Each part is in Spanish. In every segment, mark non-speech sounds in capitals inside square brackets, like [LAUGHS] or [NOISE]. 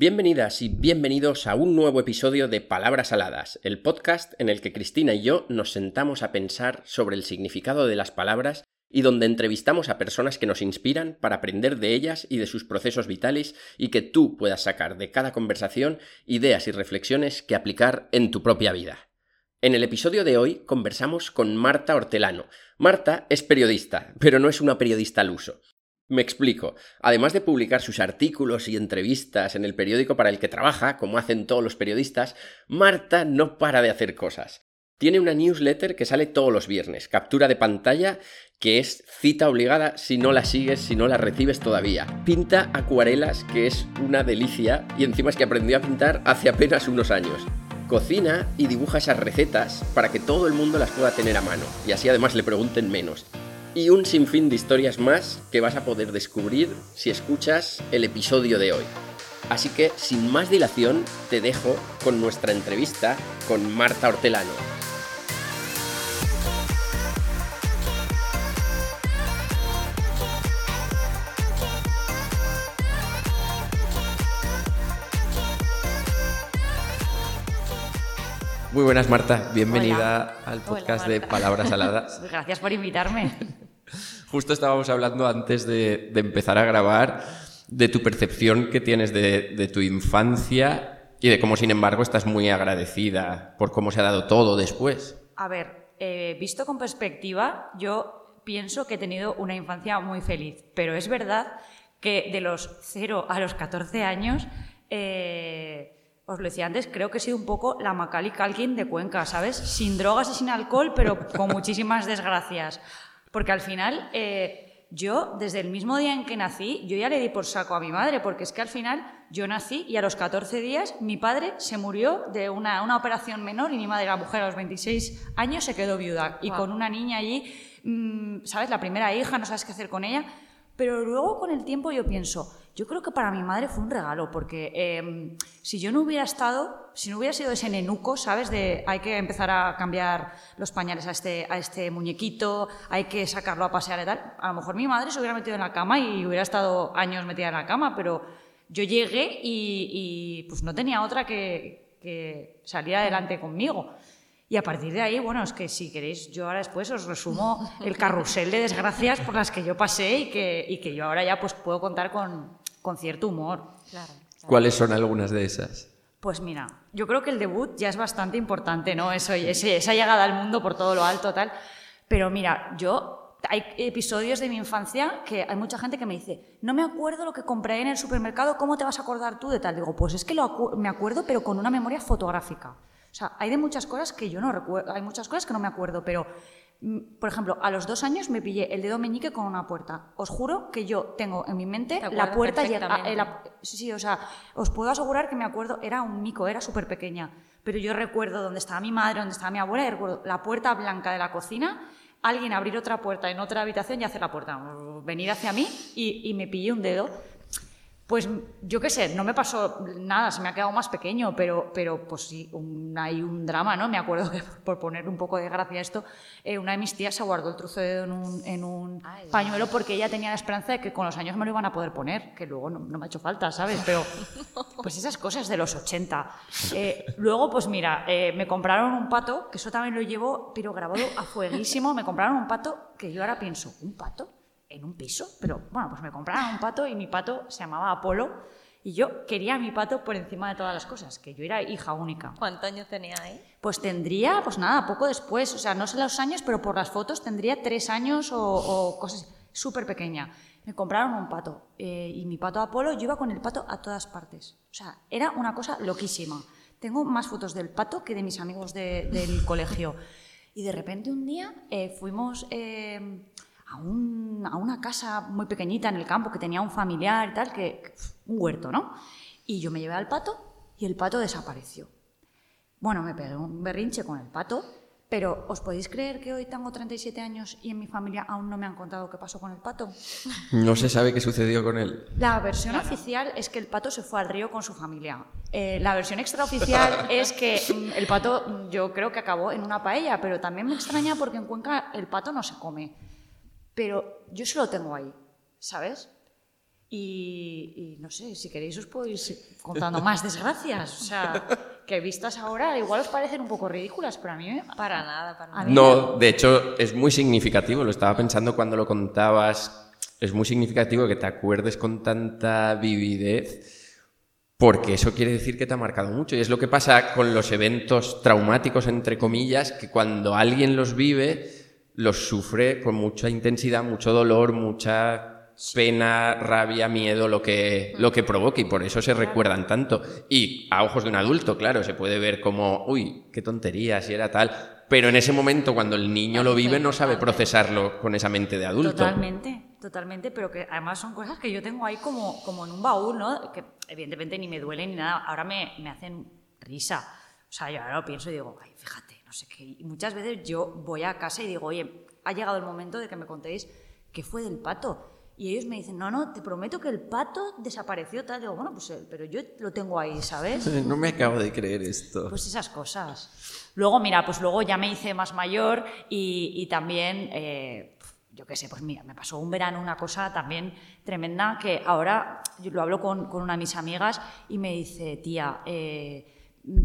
Bienvenidas y bienvenidos a un nuevo episodio de Palabras Aladas, el podcast en el que Cristina y yo nos sentamos a pensar sobre el significado de las palabras y donde entrevistamos a personas que nos inspiran para aprender de ellas y de sus procesos vitales y que tú puedas sacar de cada conversación ideas y reflexiones que aplicar en tu propia vida. En el episodio de hoy conversamos con Marta Hortelano. Marta es periodista, pero no es una periodista al uso. Me explico. Además de publicar sus artículos y entrevistas en el periódico para el que trabaja, como hacen todos los periodistas, Marta no para de hacer cosas. Tiene una newsletter que sale todos los viernes, captura de pantalla, que es cita obligada si no la sigues, si no la recibes todavía. Pinta acuarelas, que es una delicia, y encima es que aprendió a pintar hace apenas unos años. Cocina y dibuja esas recetas para que todo el mundo las pueda tener a mano, y así además le pregunten menos y un sinfín de historias más que vas a poder descubrir si escuchas el episodio de hoy. Así que, sin más dilación, te dejo con nuestra entrevista con Marta Hortelano. Muy buenas, Marta. Bienvenida al podcast de Palabras Aladas. [LAUGHS] Gracias por invitarme. [LAUGHS] Justo estábamos hablando antes de, empezar a grabar de tu percepción que tienes de, tu infancia y de cómo, sin embargo, estás muy agradecida por cómo se ha dado todo después. A ver, eh, visto con perspectiva, yo pienso que he tenido una infancia muy feliz, pero es verdad que de los 0 a los 14 años... Eh, os lo decía antes, creo que he sido un poco la Macaulay Culkin de Cuenca, ¿sabes? Sin drogas y sin alcohol, pero con [LAUGHS] muchísimas desgracias. Porque al final, eh, yo, desde el mismo día en que nací, yo ya le di por saco a mi madre, porque es que al final yo nací y a los 14 días mi padre se murió de una, una operación menor y mi madre, la mujer, a los 26 años se quedó viuda. Y con una niña allí, mm, ¿sabes? La primera hija, no sabes qué hacer con ella. Pero luego con el tiempo yo pienso, yo creo que para mi madre fue un regalo, porque em, si yo no hubiera estado, si no hubiera sido ese nenuco, ¿sabes? De hay que empezar a cambiar los pañales a este, a este muñequito, hay que sacarlo a pasear y tal, a lo mejor mi madre se hubiera metido en la cama y hubiera estado años metida en la cama, pero yo llegué y, pues no tenía otra que, que salir adelante conmigo. Y a partir de ahí, bueno, es que si queréis, yo ahora después os resumo el carrusel de desgracias por las que yo pasé y que, y que yo ahora ya pues puedo contar con, con cierto humor. ¿Cuáles son algunas de esas? Pues mira, yo creo que el debut ya es bastante importante, ¿no? Eso, esa llegada al mundo por todo lo alto, tal. Pero mira, yo hay episodios de mi infancia que hay mucha gente que me dice, no me acuerdo lo que compré en el supermercado, ¿cómo te vas a acordar tú de tal? Digo, pues es que lo me acuerdo, pero con una memoria fotográfica. O sea, hay de muchas cosas que yo no recuerdo, hay muchas cosas que no me acuerdo, pero Mm, por ejemplo, a los dos años me pillé el dedo meñique con una puerta. Os juro que yo tengo en mi mente la puerta llega. Eh, sí, o sea, os puedo asegurar que me acuerdo, era un mico, era súper pequeña. Pero yo recuerdo dónde estaba mi madre, dónde estaba mi abuela, y recuerdo la puerta blanca de la cocina, alguien abrir otra puerta en otra habitación y hacer la puerta. Venir hacia mí y, y me pillé un dedo. Pues yo qué sé, no me pasó nada, se me ha quedado más pequeño, pero, pero pues sí, hay un drama, ¿no? Me acuerdo que, [LAUGHS] por poner un poco de gracia a esto, eh, una de mis tías se guardó el trozo de dedo en un, en un pañuelo porque ella tenía la esperanza de que con los años me lo iban a poder poner, que luego no, me ha hecho falta, ¿sabes? [LAUGHS] Pero pues esas cosas de los 80. Eh, luego, pues mira, eh, me compraron un pato, que eso también lo llevo, pero grabado a fueguísimo, me compraron un pato que yo ahora pienso, ¿un pato? En un piso, pero bueno, pues me compraron un pato y mi pato se llamaba Apolo y yo quería a mi pato por encima de todas las cosas, que yo era hija única. ¿Cuántos años tenía ahí? Pues tendría, pues nada, poco después, o sea, no sé los años, pero por las fotos tendría tres años o, cosas súper pequeña. Me compraron un pato eh, y mi pato Apolo, yo iba con el pato a todas partes. O sea, era una cosa loquísima. Tengo más fotos del pato que de mis amigos del colegio. Y de repente un día eh, fuimos... A, una casa muy pequeñita en el campo que tenía un familiar y tal, que, un huerto, ¿no? Y yo me llevé al pato y el pato desapareció. Bueno, me pegué un berrinche con el pato, pero ¿os podéis creer que hoy tengo 37 años y en mi familia aún no me han contado qué pasó con el pato? [LAUGHS] No se sabe qué sucedió con él. La versión oficial es que el pato se fue al río con su familia. Eh, la versión extraoficial [LAUGHS] es que mm, el pato mm, yo creo que acabó en una paella, pero también me extraña porque en Cuenca el pato no se come pero yo solo tengo ahí, ¿sabes? Y, y no sé, si queréis os puedo ir contando [LAUGHS] más desgracias. O sea, que vistas ahora igual os parecen un poco ridículas, pero a mí me- Para nada, para nada. No, de hecho es muy significativo, lo estaba pensando cuando lo contabas, es muy significativo que te acuerdes con tanta vividez, porque eso quiere decir que te ha marcado mucho. Y es lo que pasa con los eventos traumáticos, entre comillas, que cuando alguien los vive, los sufre con mucha intensidad, mucho dolor, mucha pena, rabia, miedo, lo que, lo que provoque, y por eso se recuerdan tanto. Y a ojos de un adulto, claro, se puede ver como, uy, qué tontería, si era tal. Pero en ese momento, cuando el niño lo vive, no sabe procesarlo con esa mente de adulto. Totalmente, totalmente, pero que además son cosas que yo tengo ahí como, como en un baúl, ¿no? Que evidentemente ni me duelen ni nada, ahora me, me hacen risa. O sea, yo ahora lo pienso y digo, ay, no sé qué. Y muchas veces yo voy a casa y digo, oye, ha llegado el momento de que me contéis qué fue del pato. Y ellos me dicen, no, no, te prometo que el pato desapareció tal. Digo, bueno, pues, eh, pero yo lo tengo ahí, ¿sabes? [LAUGHS] No me acabo de creer esto. Pues esas cosas. Luego, mira, pues luego ya me hice más mayor y, y también, eh, yo qué sé, pues mira, me pasó un verano una cosa también tremenda que ahora yo lo hablo con, con una de mis amigas y me dice, tía, eh,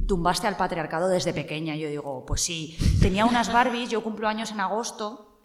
tumbaste al patriarcado desde pequeña. Yo digo, pues sí, tenía unas Barbies, yo cumplo años en agosto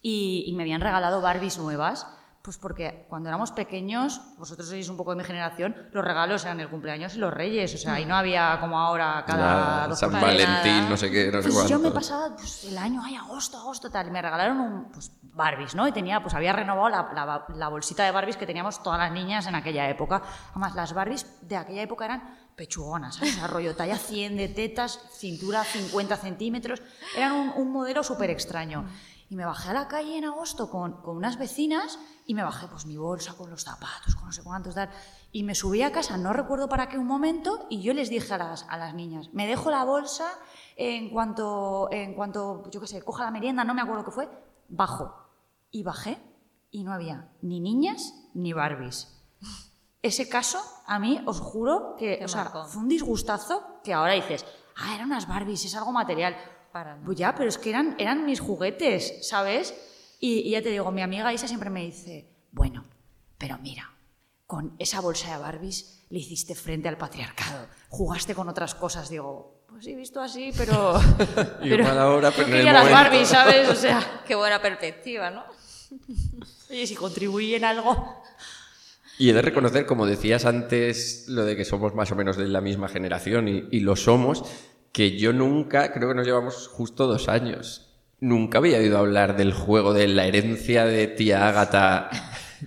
y, y me habían regalado Barbies nuevas. Pues porque cuando éramos pequeños, vosotros sois un poco de mi generación, los regalos eran el cumpleaños y los reyes, o sea, y no había como ahora cada Nada, San. Valentín, nada. no sé qué, no sé Pues cuánto. yo me pasaba pues, el año, ay, agosto, agosto, tal, y me regalaron un, pues, Barbies, ¿no? Y tenía, pues había renovado la, la- la bolsita de Barbies que teníamos todas las niñas en aquella época. Además, las Barbies de aquella época eran pechugonas, ¿sabes? Talla 100 de tetas, cintura 50 centímetros. Eran un, modelo súper extraño. Y me bajé a la calle en agosto con, con unas vecinas y me bajé pues mi bolsa con los zapatos, con no sé cuántos, tal. Y me subí a casa, no recuerdo para qué un momento, y yo les dije a las, a las niñas, me dejo la bolsa en cuanto, en cuanto, yo qué sé, coja la merienda, no me acuerdo qué fue, bajo. Y bajé y no había ni niñas ni Barbies. Ese caso, a mí, os juro que, o sea, fue un disgustazo que ahora dices, ah, eran unas Barbies, es algo material. Para. Pues ya, pero es que eran, eran mis juguetes, ¿sabes? Y, y ya te digo, mi amiga Isa siempre me dice, bueno, pero mira, con esa bolsa de Barbies le hiciste frente al patriarcado, jugaste con otras cosas, digo, pues sí, visto así, pero... [LAUGHS] Igual ahora, pero en el las momento. Barbies, ¿sabes? O sea, Qué buena perspectiva, ¿no? [LAUGHS] oye, si contribuí en algo... Y he de reconocer, como decías antes, lo de que somos más o menos de la misma generación y, y lo somos, que yo nunca, creo que nos llevamos justo dos años, nunca había oído hablar del juego de la herencia de tía Ágata.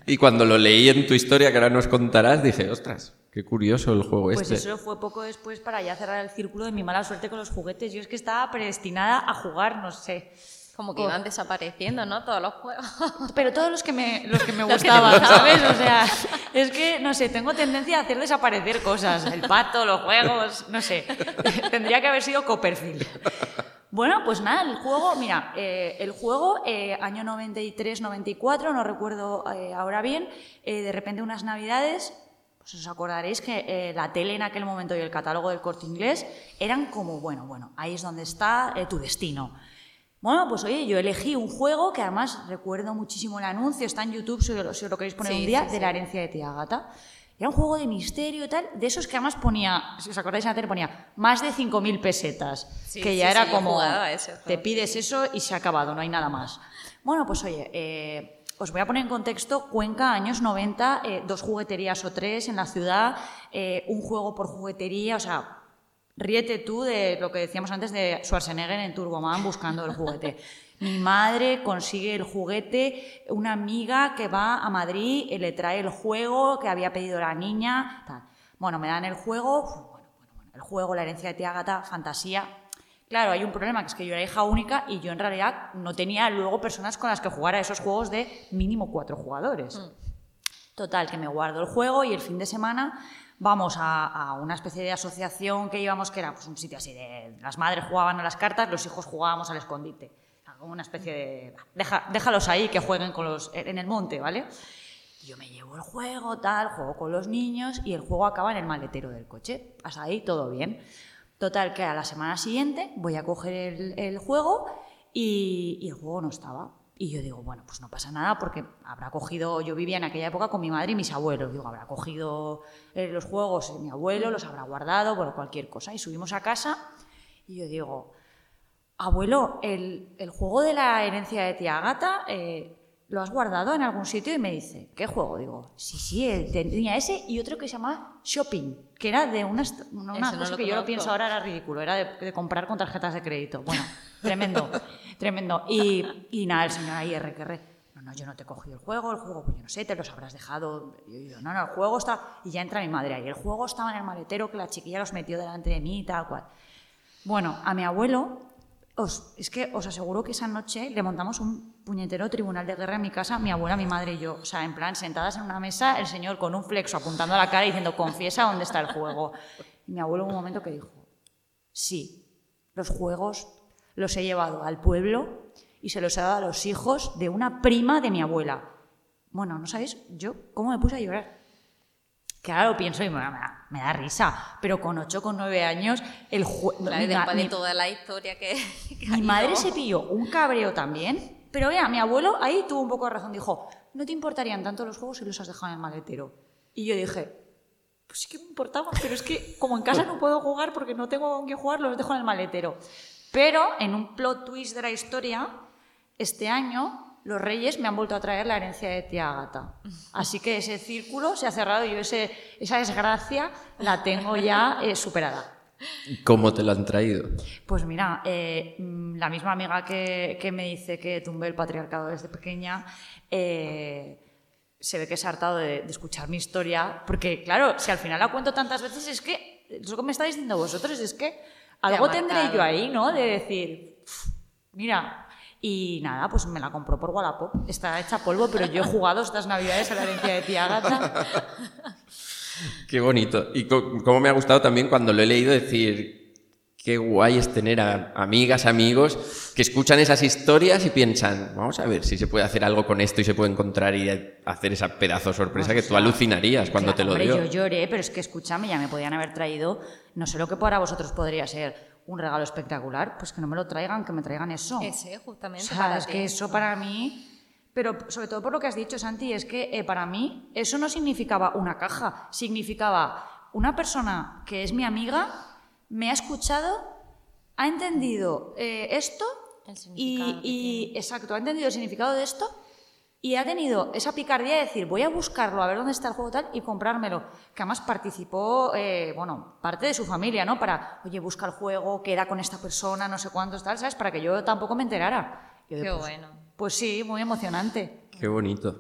Y cuando lo leí en tu historia, que ahora nos contarás, dije, ostras, qué curioso el juego Pues este. eso fue poco después para ya cerrar el círculo de mi mala suerte con los juguetes. Yo es que estaba predestinada a jugar, no sé. Como que iban desapareciendo, ¿no? Todos los juegos. [LAUGHS] Pero todos los que me, los que me gustaban. ¿sabes? O sea, es que, no sé, tengo tendencia a hacer desaparecer cosas. El pato, los juegos, no sé. [LAUGHS] Tendría que haber sido Copperfield. Bueno, pues nada, el juego, mira, eh, el juego, eh, año 93-94, no recuerdo eh, ahora bien, eh, de repente unas navidades, pues os acordaréis que eh, la tele en aquel momento y el catálogo del corte inglés eran como, bueno, bueno, ahí es donde está eh, tu destino. Bueno, pues oye, yo elegí un juego que además recuerdo muchísimo el anuncio, está en YouTube, si os, lo queréis poner Sí, un día, sí, de sí. la herencia de tía Gata. Era un juego de misterio y tal, de esos que además ponía, si os acordáis en la tele, ponía más de 5.000 pesetas, Sí, que sí, ya era sí, como, ese te sí. pides eso y se ha acabado, no hay nada más. Bueno, pues oye, eh, os voy a poner en contexto Cuenca, años 90, eh, dos jugueterías o tres en la ciudad, eh, un juego por juguetería, o sea, ríete tú de lo que decíamos antes de Schwarzenegger en Turboman buscando el juguete. Mi madre consigue el juguete, una amiga que va a Madrid eh, le trae el juego que había pedido la niña, tal. Bueno, me dan el juego, uf, bueno, bueno, bueno, el juego, la herencia de tía Gata, fantasía. Claro, hay un problema, que es que yo era hija única y yo en realidad no tenía luego personas con las que jugar a esos juegos de mínimo cuatro jugadores. Total, que me guardo el juego y el fin de semana vamos a, una especie de asociación que íbamos, que era pues, un sitio así de... Las madres jugaban a las cartas, los hijos jugábamos al escondite. Una especie de... "Va, Deja, déjalos ahí que jueguen con los, en el monte, ¿vale? Yo me llevo el juego, tal, juego con los niños y el juego acaba en el maletero del coche. Hasta ahí todo bien. Total, que a la semana siguiente voy a coger el, juego y el juego no estaba. Y yo digo, bueno, pues no pasa nada porque habrá cogido, yo vivía en aquella época con mi madre y mis abuelos, digo, habrá cogido eh, los juegos mi abuelo, los habrá guardado, bueno, cualquier cosa. Y subimos a casa y yo digo, abuelo, el, el juego de la herencia de tía Gata, eh, ¿lo has guardado en algún sitio? Y me dice, ¿qué juego? Digo, sí, sí, el- tenía ese y otro que se llamaba Shopping, que era de una, no cosa que yo lo pienso ahora era ridículo, era de, de comprar con tarjetas de crédito. Bueno, tremendo, [LAUGHS] tremendo. Y, y nada, el señor ahí, R que R. No, no, yo no te he cogido el juego, el juego, pues yo no sé, te los habrás dejado. Yo digo, no, no, el juego está. Y ya entra mi madre ahí. El juego estaba en el maletero que la chiquilla los metió delante de mí y tal cual. Bueno, a mi abuelo, os, es que os aseguro que esa noche le montamos un puñetero tribunal de guerra en mi casa, mi abuela, mi madre y yo. O sea, en plan, sentadas en una mesa, el señor con un flexo apuntando a la cara y diciendo, confiesa dónde está el juego. Y mi abuelo un momento que dijo, sí, los juegos los he llevado al pueblo y se los he dado a los hijos de una prima de mi abuela. Bueno, ¿no sabéis? Yo, ¿cómo me puse a llorar? Que ahora lo pienso y me da, me da risa, pero con 8, con 9 años, el juego... De toda la historia que, [LAUGHS] Mi madre se pilló un cabreo también, pero mira, mi abuelo ahí tuvo un poco de razón. Dijo, no te importarían tanto los juegos si los has dejado en el maletero. Y yo dije, pues sí que me importaba, pero es que como en casa no puedo jugar porque no tengo con qué jugar, los dejo en el maletero. Pero en un plot twist de la historia, este año los reyes me han vuelto a traer la herencia de tía Agata. Así que ese círculo se ha cerrado y yo ese, esa desgracia la tengo ya eh, superada. ¿Cómo te lo han traído? Pues mira, eh, mm, la misma amiga que, que me dice que tumbé el patriarcado desde pequeña, eh, se ve que se ha hartado de, de escuchar mi historia, porque claro, si al final la cuento tantas veces es que, es lo que me estáis diciendo vosotros, es que algo tendré yo ahí, ¿no? De decir, "Uf, mira, y nada, pues me la compró por Wallapop, está hecha polvo, pero yo he jugado estas navidades a la herencia de tía Gata. [LAUGHS] Qué bonito. Y cómo me ha gustado también cuando lo he leído decir, qué guay es tener a amigas, amigos que escuchan esas historias y piensan, vamos a ver si se puede hacer algo con esto y se puede encontrar y hacer esa pedazo de sorpresa que tú alucinarías cuando Claro, te lo hombre, dio. Yo lloré, pero es que escúchame, ya me podían haber traído, no sé lo que para vosotros podría ser un regalo espectacular, pues que no me lo traigan, que me traigan eso. Ese, O justamente. sea, para es ti. que eso para mí, pero sobre todo por lo que has dicho, Santi, es que eh, para mí eso no significaba una caja, significaba una persona que es mi amiga, me ha escuchado, ha entendido eh, esto El y, y- exacto, ha entendido el significado de esto y ha tenido esa picardía de decir, voy a buscarlo, a ver dónde está el juego tal y comprármelo. Que además participó, eh, bueno, parte de su familia, ¿no? Para, oye, busca el juego, queda con esta persona, no sé cuántos, tal, ¿sabes? Para que yo tampoco me enterara. Yo Qué pues, bueno. Pues sí, muy emocionante. Qué bonito.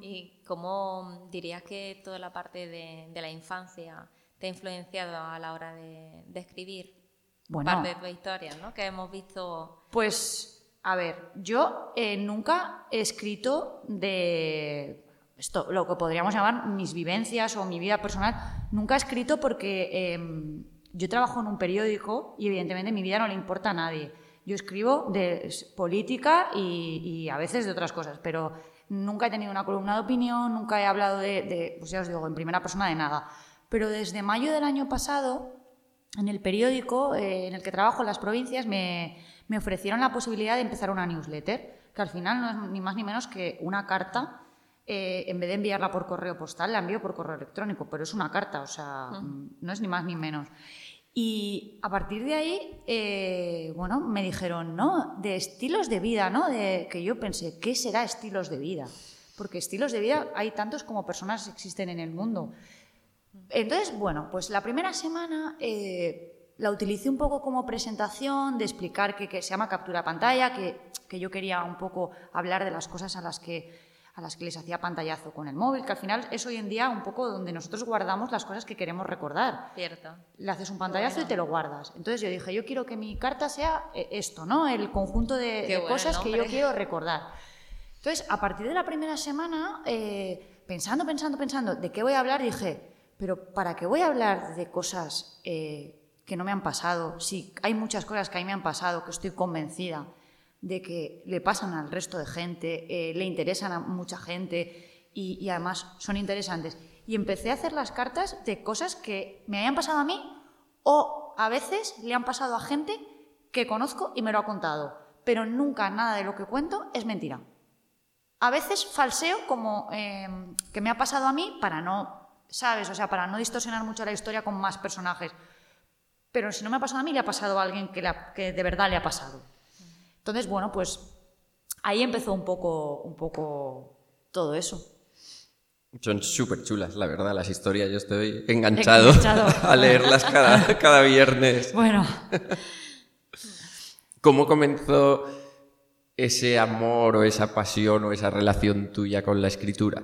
¿Y cómo dirías que toda la parte de, de la infancia te ha influenciado a la hora de, de escribir Bueno. parte de tu historia, ¿no? Que hemos visto... Pues, a ver, yo eh, nunca he escrito de esto, lo que podríamos llamar mis vivencias o mi vida personal. Nunca he escrito porque eh, yo trabajo en un periódico y evidentemente mi vida no le importa a nadie. Yo escribo de política y, a veces de otras cosas, pero nunca he tenido una columna de opinión, nunca he hablado de, de, pues ya os digo, en primera persona de nada. Pero desde mayo del año pasado en el periódico eh, en el que trabajo en las provincias me, me ofrecieron la posibilidad de empezar una newsletter, que al final no es ni más ni menos que una carta. eh, en vez de enviarla por correo postal, la envío por correo electrónico, pero es una carta, o sea, mm, no es ni más ni menos. Y a partir de ahí, eh, bueno, me dijeron, no, de estilos de vida, ¿no? De, que yo pensé, ¿qué será estilos de vida? Porque estilos de vida hay tantos como personas existen en el mundo. Entonces, bueno, pues la primera semana eh, la utilicé un poco como presentación de explicar que, que se llama captura pantalla, que, que yo quería un poco hablar de las cosas a las que a las que les hacía pantallazo con el móvil, que al final es hoy en día un poco donde nosotros guardamos las cosas que queremos recordar. Cierto. Le haces un pantallazo y te lo guardas. Entonces yo dije, yo quiero que mi carta sea eh, esto, ¿no? El conjunto de, cosas que yo quiero recordar. Entonces, a partir de la primera semana, eh, pensando, pensando, pensando, ¿de qué voy a hablar? Dije, pero ¿para qué voy a hablar de cosas eh, que no me han pasado? Sí, hay muchas cosas que a mí me han pasado, que estoy convencida de que le pasan al resto de gente, eh, le interesan a mucha gente y, además son interesantes. Y empecé a hacer las cartas de cosas que me habían pasado a mí o a veces le han pasado a gente que conozco y me lo ha contado. pero nunca nada de lo que cuento es mentira. A veces falseo como em, que me ha pasado a mí para no, ¿sabes? O sea, para no distorsionar mucho la historia con más personajes. Pero si no me ha pasado a mí, le ha pasado a alguien que, que de verdad le ha pasado. Entonces, bueno, pues ahí empezó un poco, un poco todo eso. Son súper chulas, la verdad, las historias. Yo estoy enganchado, a leerlas cada, cada viernes. Bueno. [LAUGHS] ¿Cómo comenzó ese amor o esa pasión o esa relación tuya con la escritura?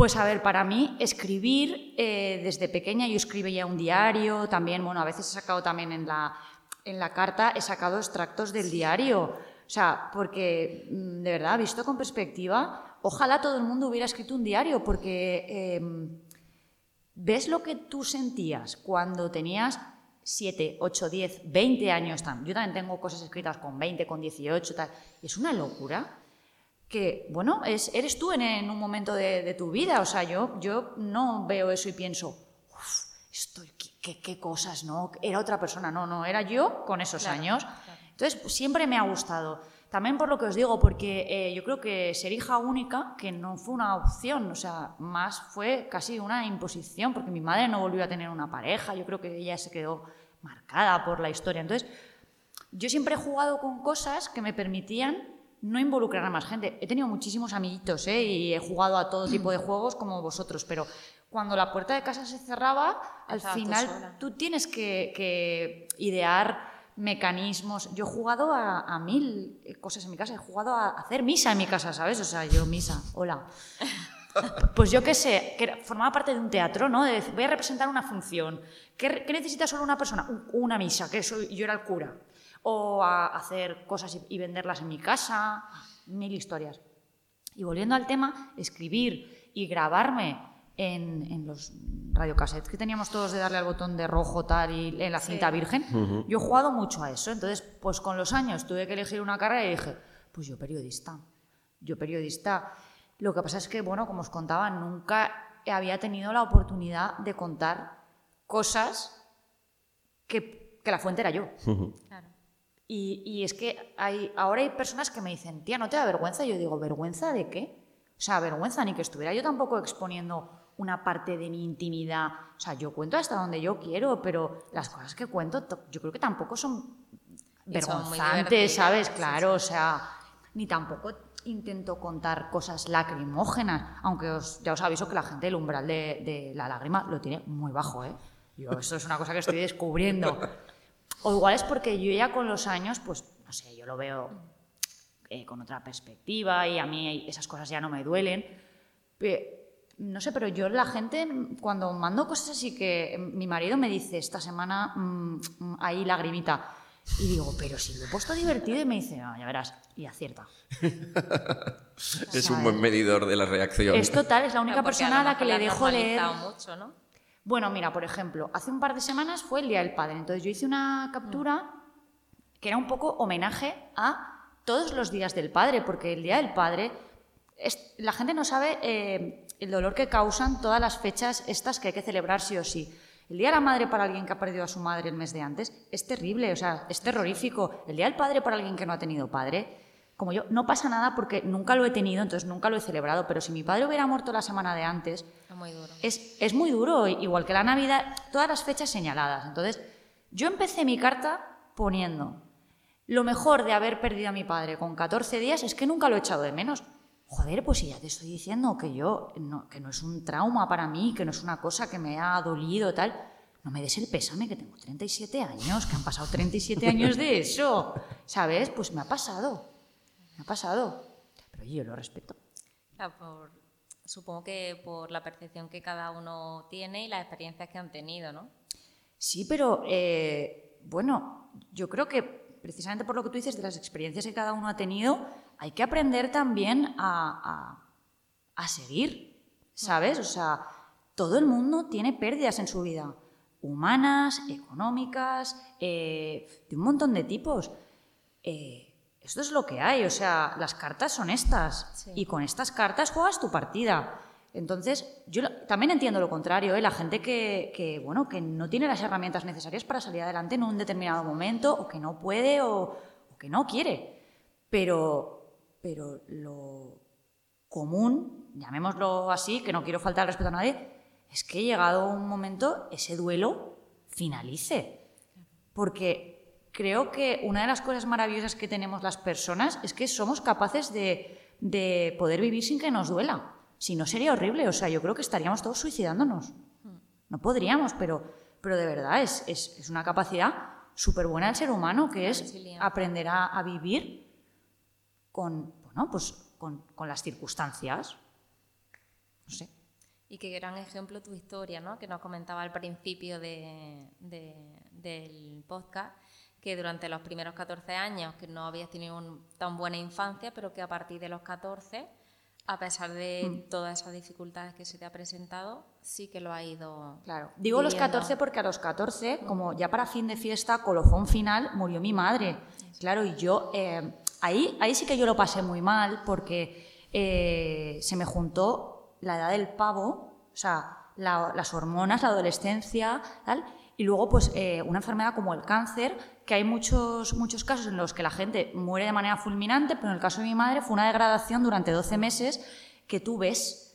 Pues a ver, para mí escribir eh, desde pequeña yo escribía un diario, también, bueno, a veces he sacado también en la, en la carta, he sacado extractos del diario. O sea, porque mm, de verdad, visto con perspectiva, ojalá todo el mundo hubiera escrito un diario, porque em, ves lo que tú sentías cuando tenías 7, 8, 10, 20 años. Yo también tengo cosas escritas con 20, con 18, tal. es una locura que, bueno, es, eres tú en, un momento de, tu vida. O sea, yo, yo no veo eso y pienso, uff, estoy, qué, cosas, ¿no? Era otra persona. No, no, era yo con esos años. Entonces, siempre me ha gustado. También por lo que os digo, porque eh, yo creo que ser hija única, que no fue una opción, o sea, más fue casi una imposición, porque mi madre no volvió a tener una pareja, yo creo que ella se quedó marcada por la historia. Entonces, yo siempre he jugado con cosas que me permitían no involucrar a más gente. He tenido muchísimos amiguitos ¿eh? y he jugado a todo tipo de [CLEARS THROAT] juegos como vosotros, pero cuando la puerta de casa se cerraba, al final tú tienes que idear mecanismos. Yo he jugado a, mil cosas en mi casa, he jugado a hacer misa en mi casa, ¿sabes? O sea, yo misa, hola. [LAUGHS] Pues yo qué sé, que formaba parte de un teatro, ¿no? De voy a representar una función. ¿Qué, necesita solo una persona? Una misa, que soy, yo era el cura. O a hacer cosas y, venderlas en mi casa, mil historias. Y volviendo al tema, escribir y grabarme en, los radiocassettes que teníamos todos de darle al botón de rojo tal y en la cinta virgen, yo he jugado mucho a eso. Entonces, pues con los años tuve que elegir una carrera y dije, pues yo periodista, yo periodista. Lo que pasa es que, bueno, como os contaba, nunca había tenido la oportunidad de contar cosas que, que la fuente era yo. Y, y, es que hay, ahora hay personas que me dicen, tía, ¿no te da vergüenza? Y yo digo, ¿vergüenza de qué? O sea, vergüenza ni que estuviera yo tampoco exponiendo una parte de mi intimidad. O sea, yo cuento hasta donde yo quiero, pero las cosas que cuento yo creo que tampoco son vergonzantes, ¿sabes? Claro, o sea, ni tampoco intento contar cosas lacrimógenas, aunque ya os aviso que la gente el umbral de, la lágrima lo tiene muy bajo, ¿eh? Yo, eso es una cosa que estoy descubriendo. [LAUGHS] O igual es porque yo ya con los años, pues, no sé, yo lo veo eh, con otra perspectiva y a mí esas cosas ya no me duelen. Pero, no sé, pero yo la gente, cuando mando cosas así que mi marido me dice esta semana mm, mm, ahí lagrimita, y digo, pero si lo he puesto divertido y me dice, ya verás, y acierta. [LAUGHS] es un buen medidor de la reacción. Es total, es la única persona a la que le dejo leer. Bueno, mira, por ejemplo, hace un par de semanas fue el Día del Padre, entonces yo hice una captura que era un poco homenaje a todos los días del padre, porque el Día del Padre, la gente no sabe eh, el dolor que causan todas las fechas estas que hay que celebrar sí o sí. El Día de la Madre para alguien que ha perdido a su madre el mes de antes es terrible, o sea, es terrorífico. El Día del Padre para alguien que no ha tenido padre, como yo, no pasa nada porque nunca lo he tenido, entonces nunca lo he celebrado, pero si mi padre hubiera muerto la semana de antes, es muy duro. Es, es muy duro, igual que la Navidad, todas las fechas señaladas. Entonces, yo empecé mi carta poniendo, lo mejor de haber perdido a mi padre con 14 días es que nunca lo he echado de menos joder, pues si ya te estoy diciendo que yo, no, que no es un trauma para mí, que no es una cosa que me ha dolido, tal, no me des el pésame que tengo 37 años, que han pasado 37 años de eso, ¿sabes? Pues me ha pasado, me ha pasado, pero yo lo respeto. supongo que por la percepción que cada uno tiene y las experiencias que han tenido, ¿no? Sí, pero eh, bueno, yo creo que precisamente por lo que tú dices de las experiencias que cada uno ha tenido, hay que aprender también a, seguir, ¿sabes? O sea, todo el mundo tiene pérdidas en su vida, humanas, económicas, eh, de un montón de tipos. Eh, esto es lo que hay, o sea, las cartas son estas y con estas cartas juegas tu partida. Entonces, yo también entiendo lo contrario, ¿eh? la gente que, bueno, que no tiene las herramientas necesarias para salir adelante en un determinado momento o que no puede o, porque no quiere. Pero, pero lo común, llamémoslo así, que no quiero faltar al respeto a nadie, es que llegado un momento ese duelo finalice. Porque creo que una de las cosas maravillosas que tenemos las personas es que somos capaces de, de poder vivir sin que nos duela. Si no sería horrible, o sea, yo creo que estaríamos todos suicidándonos. No podríamos, pero, pero de verdad es, es, es una capacidad súper buena del ser humano, que es aprender a, a vivir con, bueno, pues, con, con las circunstancias. No sé. Y qué gran ejemplo tu historia, ¿no? que nos comentaba al principio de, de, del podcast, que durante los primeros 14 años que no habías tenido un, tan buena infancia, pero que a partir de los 14, a pesar de Mm. todas esas dificultades que se te ha presentado, sí que lo ha ido. Claro. Digo los viviendo. 14 porque a los 14, como ya para fin de fiesta, colofón final, murió mi madre. Claro, y yo, eh, ahí, ahí sí que yo lo pasé muy mal porque eh, se me juntó la edad del pavo, o sea, la- las hormonas, la adolescencia, tal, y luego pues eh, una enfermedad como el cáncer, que hay muchos, muchos casos en los que la gente muere de manera fulminante, pero en el caso de mi madre fue una degradación durante 12 meses que tú ves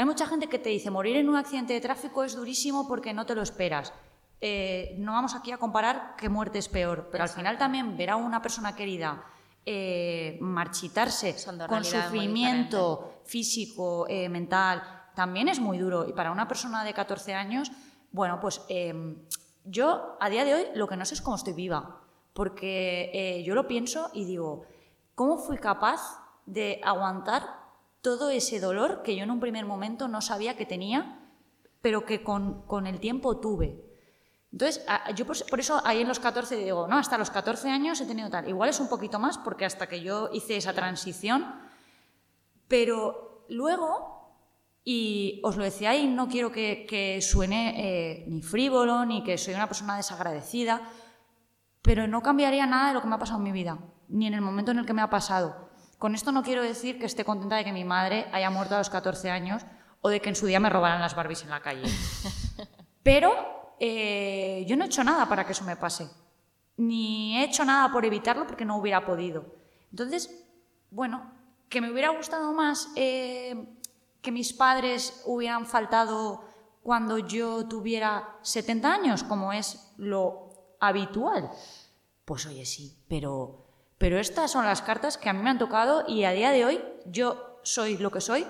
hay mucha gente que te dice morir en un accidente de tráfico es durísimo porque no te lo esperas. Eh, no vamos aquí a comparar qué muerte es peor, pero al final también ver a una persona querida eh, marchitarse con sufrimiento físico, eh, mental, también es muy duro. Y para una persona de 14 años, bueno, pues eh, yo a día de hoy lo que no sé es cómo estoy viva, porque eh, yo lo pienso y digo, ¿cómo fui capaz de aguantar todo ese dolor que yo en un primer momento no sabía que tenía, pero que con, con el tiempo tuve? Entonces, yo por, eso ahí en los 14 digo, no, hasta los 14 años he tenido tal. Igual es un poquito más porque hasta que yo hice esa transición, pero luego, y os lo decía y no quiero que, que suene eh, ni frívolo ni que soy una persona desagradecida, pero no cambiaría nada de lo que me ha pasado en mi vida, ni en el momento en el que me ha pasado. Con esto no quiero decir que esté contenta de que mi madre haya muerto a los 14 años o de que en su día me robaran las Barbies en la calle. [LAUGHS] Pero eh, yo no he hecho nada para que eso me pase. Ni he hecho nada por evitarlo porque no hubiera podido. Entonces, bueno, que me hubiera gustado más eh, que mis padres hubieran faltado cuando yo tuviera 70 años, como es lo habitual. Pues oye, sí, pero, pero estas son las cartas que a mí me han tocado y a día de hoy yo soy lo que soy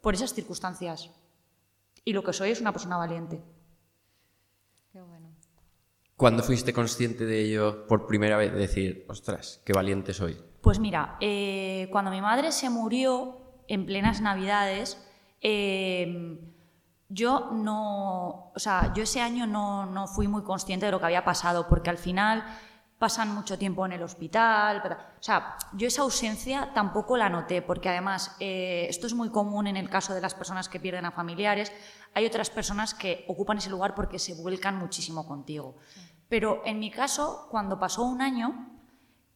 por esas circunstancias. Y lo que soy es una persona valiente. Qué bueno. ¿Cuándo fuiste consciente de ello por primera vez? De decir, ostras, qué valiente soy. Pues mira, eh, cuando mi madre se murió en plenas Navidades, eh, yo no, o sea, yo ese año no, no fui muy consciente de lo que había pasado, porque al final pasan mucho tiempo en el hospital. O sea, yo esa ausencia tampoco la noté, porque además eh, esto es muy común en el caso de las personas que pierden a familiares. Hay otras personas que ocupan ese lugar porque se vuelcan muchísimo contigo. Pero en mi caso, cuando pasó un año,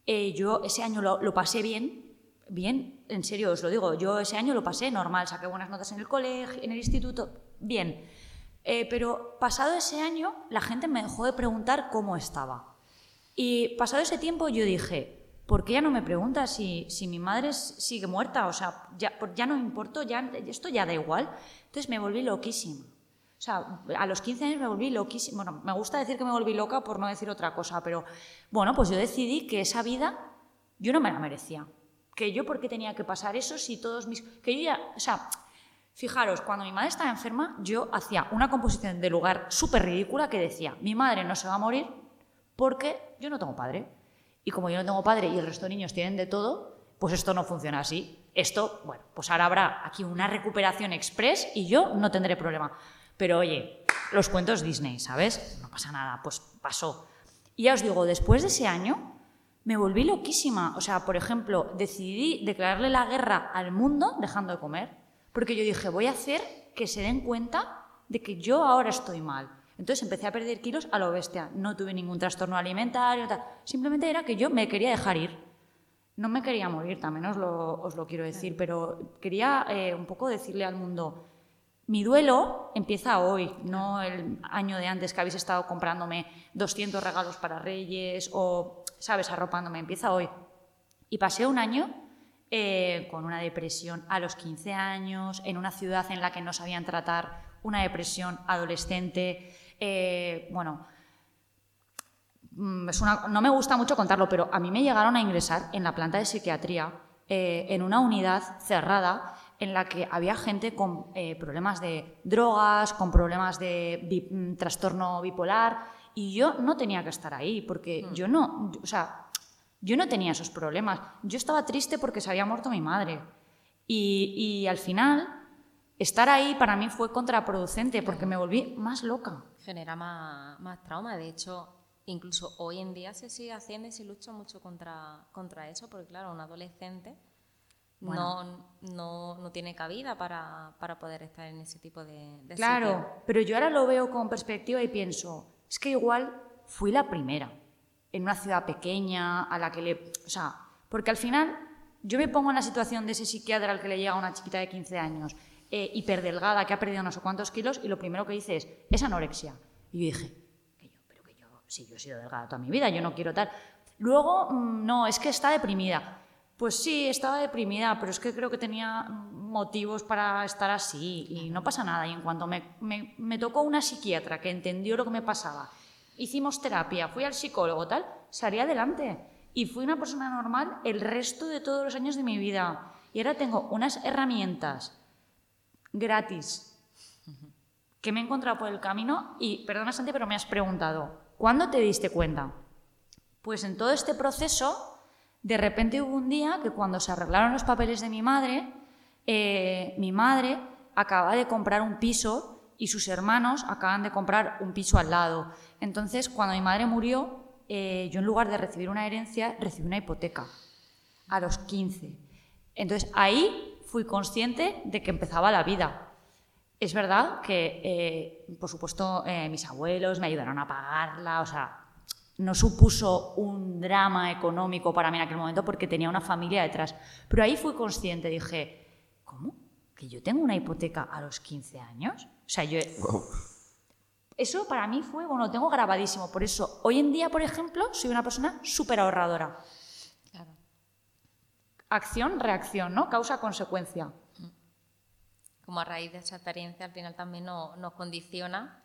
eh, yo ese año lo, lo pasé bien, bien, en serio os lo digo, yo ese año lo pasé normal, saqué buenas notas en el colegio, en el instituto, bien. Eh, pero pasado ese año, la gente me dejó de preguntar cómo estaba. Y pasado ese tiempo yo dije, ¿por qué ya no me preguntas si, si mi madre sigue muerta? O sea, ya, ya no me ya, esto ya da igual. Entonces me volví loquísima. O sea, a los 15 años me volví loquísima. Bueno, me gusta decir que me volví loca por no decir otra cosa, pero bueno, pues yo decidí que esa vida yo no me la merecía. Que yo, ¿por qué tenía que pasar eso si todos mis... Que yo ya, fijaros, cuando mi madre estaba enferma, yo hacía una composición de lugar súper ridícula que decía, mi madre no se va a morir porque yo no tengo padre. Y como yo no tengo padre y el resto de niños tienen de todo, pues esto no funciona así. Esto, bueno, pues ahora habrá aquí una recuperación express y yo no tendré problema. Pero oye, los cuentos Disney, ¿sabes? No pasa nada, pues pasó. Y ya os digo, después de ese año me volví loquísima. O sea, por ejemplo, decidí declararle la guerra al mundo dejando de comer. Porque yo dije, voy a hacer que se den cuenta de que yo ahora estoy mal. Entonces empecé a perder kilos a lo bestia. No tuve ningún trastorno alimentario, tal. simplemente era que yo me quería dejar ir. No me quería morir, también os lo, os lo quiero decir, pero quería eh, un poco decirle al mundo, mi duelo empieza hoy, no el año de antes que habéis estado comprándome 200 regalos para Reyes o, ¿sabes?, arropándome. Empieza hoy. Y pasé un año eh, con una depresión a los 15 años, en una ciudad en la que no sabían tratar una depresión adolescente. Eh, bueno, mm, no me gusta mucho contarlo, pero a mí me llegaron a ingresar en la planta de psiquiatría eh, en una unidad cerrada en la que había gente con problemas de drogas, con problemas de mm, trastorno bipolar, y yo no tenía que estar ahí, porque mm. yo no, o sea, yo no tenía esos problemas. Yo estaba triste porque se había muerto mi madre. Y, al final, estar ahí para mí fue contraproducente porque me volví más loca. Genera más, más, trauma. De hecho, incluso hoy en día se sigue haciendo y se lucha mucho contra, contra eso, porque claro, un adolescente no, no, no, tiene cabida para, para, poder estar en ese tipo de, de Claro, pero yo ahora lo veo con perspectiva y pienso, es que igual fui la primera en una ciudad pequeña a la que le... O sea, porque al final yo me pongo en la situación de ese psiquiatra al que le llega una chiquita de 15 años, eh, hiperdelgada, que ha perdido no sé cuántos kilos, y lo primero que dice es, es anorexia. Y yo dije, que yo, pero que yo, sí, yo he sido delgada toda mi vida, yo no quiero tal. Luego, mm, no, es que está deprimida. Pues sí, estaba deprimida, pero es que creo que tenía motivos para estar así y no pasa nada. Y en cuanto me, me, me tocó una psiquiatra que entendió lo que me pasaba hicimos terapia, fui al psicólogo, tal, salí adelante. Y fui una persona normal el resto de todos los años de mi vida. Y ahora tengo unas herramientas gratis que me he encontrado por el camino y, perdona Santi, pero me has preguntado, ¿cuándo te diste cuenta? Pues en todo este proceso, de repente hubo un día que cuando se arreglaron los papeles de mi madre, eh, mi madre acaba de comprar un piso y sus hermanos acaban de comprar un piso al lado. Entonces, cuando mi madre murió, eh, yo en lugar de recibir una herencia, recibí una hipoteca a los 15. Entonces, ahí fui consciente de que empezaba la vida. Es verdad que, eh, por supuesto, eh, mis abuelos me ayudaron a pagarla, o sea, no supuso un drama económico para mí en aquel momento porque tenía una familia detrás. Pero ahí fui consciente, dije, ¿cómo? ¿Que yo tengo una hipoteca a los 15 años? O sea, yo... Eso para mí fue, bueno, lo tengo grabadísimo. Por eso, hoy en día, por ejemplo, soy una persona súper ahorradora. Claro. Acción, reacción, ¿no? Causa-consecuencia. Como a raíz de esa experiencia, al final también nos condiciona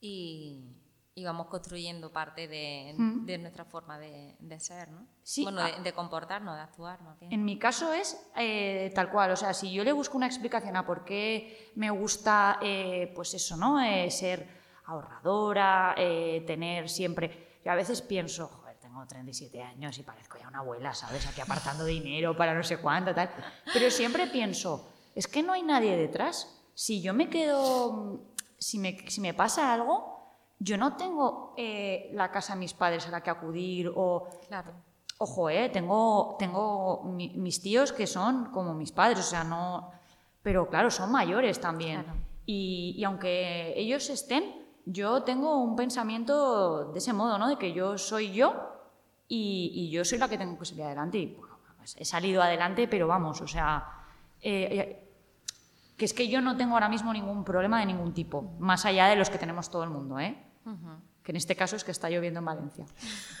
y, y vamos construyendo parte de, nuestra forma de, ser, ¿no? Sí, bueno, de, de, comportarnos, de actuar, más En mi caso es eh, tal cual, o sea, si yo le busco una explicación a por qué me gusta, eh, pues eso, ¿no? Eh, ser ahorradora, tener siempre... Yo a veces pienso, joder, tengo 37 años y parezco ya una abuela, ¿sabes? Aquí apartando dinero para no sé cuánto, tal. Pero siempre pienso, es que no hay nadie detrás. Si yo me quedo, si me, si me pasa algo, yo no tengo eh, la casa de mis padres a la que acudir o... Claro. Ojo, eh, tengo, tengo mis tíos que son como mis padres, o sea, no... Pero claro, son mayores también. Y, aunque ellos estén, yo tengo un pensamiento de ese modo, ¿no? De que yo soy yo y, yo soy la que tengo que salir adelante. Y pues, he salido adelante, pero vamos, o sea... Eh, que es que yo no tengo ahora mismo ningún problema de ningún tipo, más allá de los que tenemos todo el mundo, ¿eh? Que en este caso es que está lloviendo en Valencia.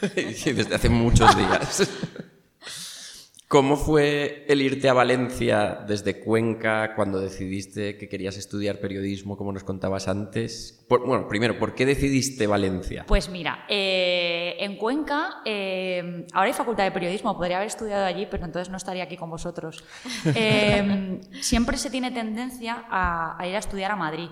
[LAUGHS] Desde hace muchos días. ¿Cómo fue el irte a Valencia desde Cuenca cuando decidiste que querías estudiar periodismo, como nos contabas antes? bueno, primero, ¿por qué decidiste Valencia? Pues mira, eh, en Cuenca eh, ahora hay facultad de periodismo, podría haber estudiado allí, pero entonces no estaría aquí con vosotros. [LAUGHS] Eh, siempre se tiene tendencia a ir a estudiar a Madrid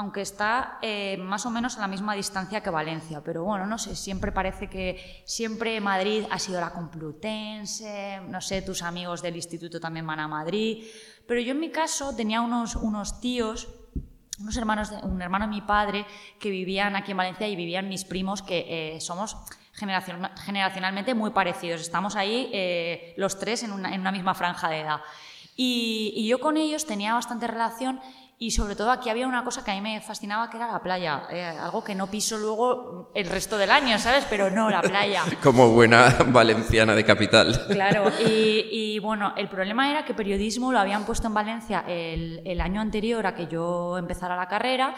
aunque está eh, más o menos a la misma distancia que Valencia. Pero bueno, no sé, siempre parece que siempre Madrid ha sido la Complutense, no sé, tus amigos del instituto también van a Madrid. Pero yo en mi caso tenía unos, unos tíos, unos hermanos, un hermano de mi padre que vivían aquí en Valencia y vivían mis primos que eh, somos generacionalmente muy parecidos. Estamos ahí eh, los tres en una, misma franja de edad. Y yo con ellos tenía bastante relación y sobre todo aquí había una cosa que a mí me fascinaba, que era la playa. Eh, algo que no piso luego el resto del año, ¿sabes? Pero no, la playa. [LAUGHS] Como buena valenciana de capital. Claro, y, bueno, el problema era que periodismo lo habían puesto en Valencia el, el año anterior a que yo empezara la carrera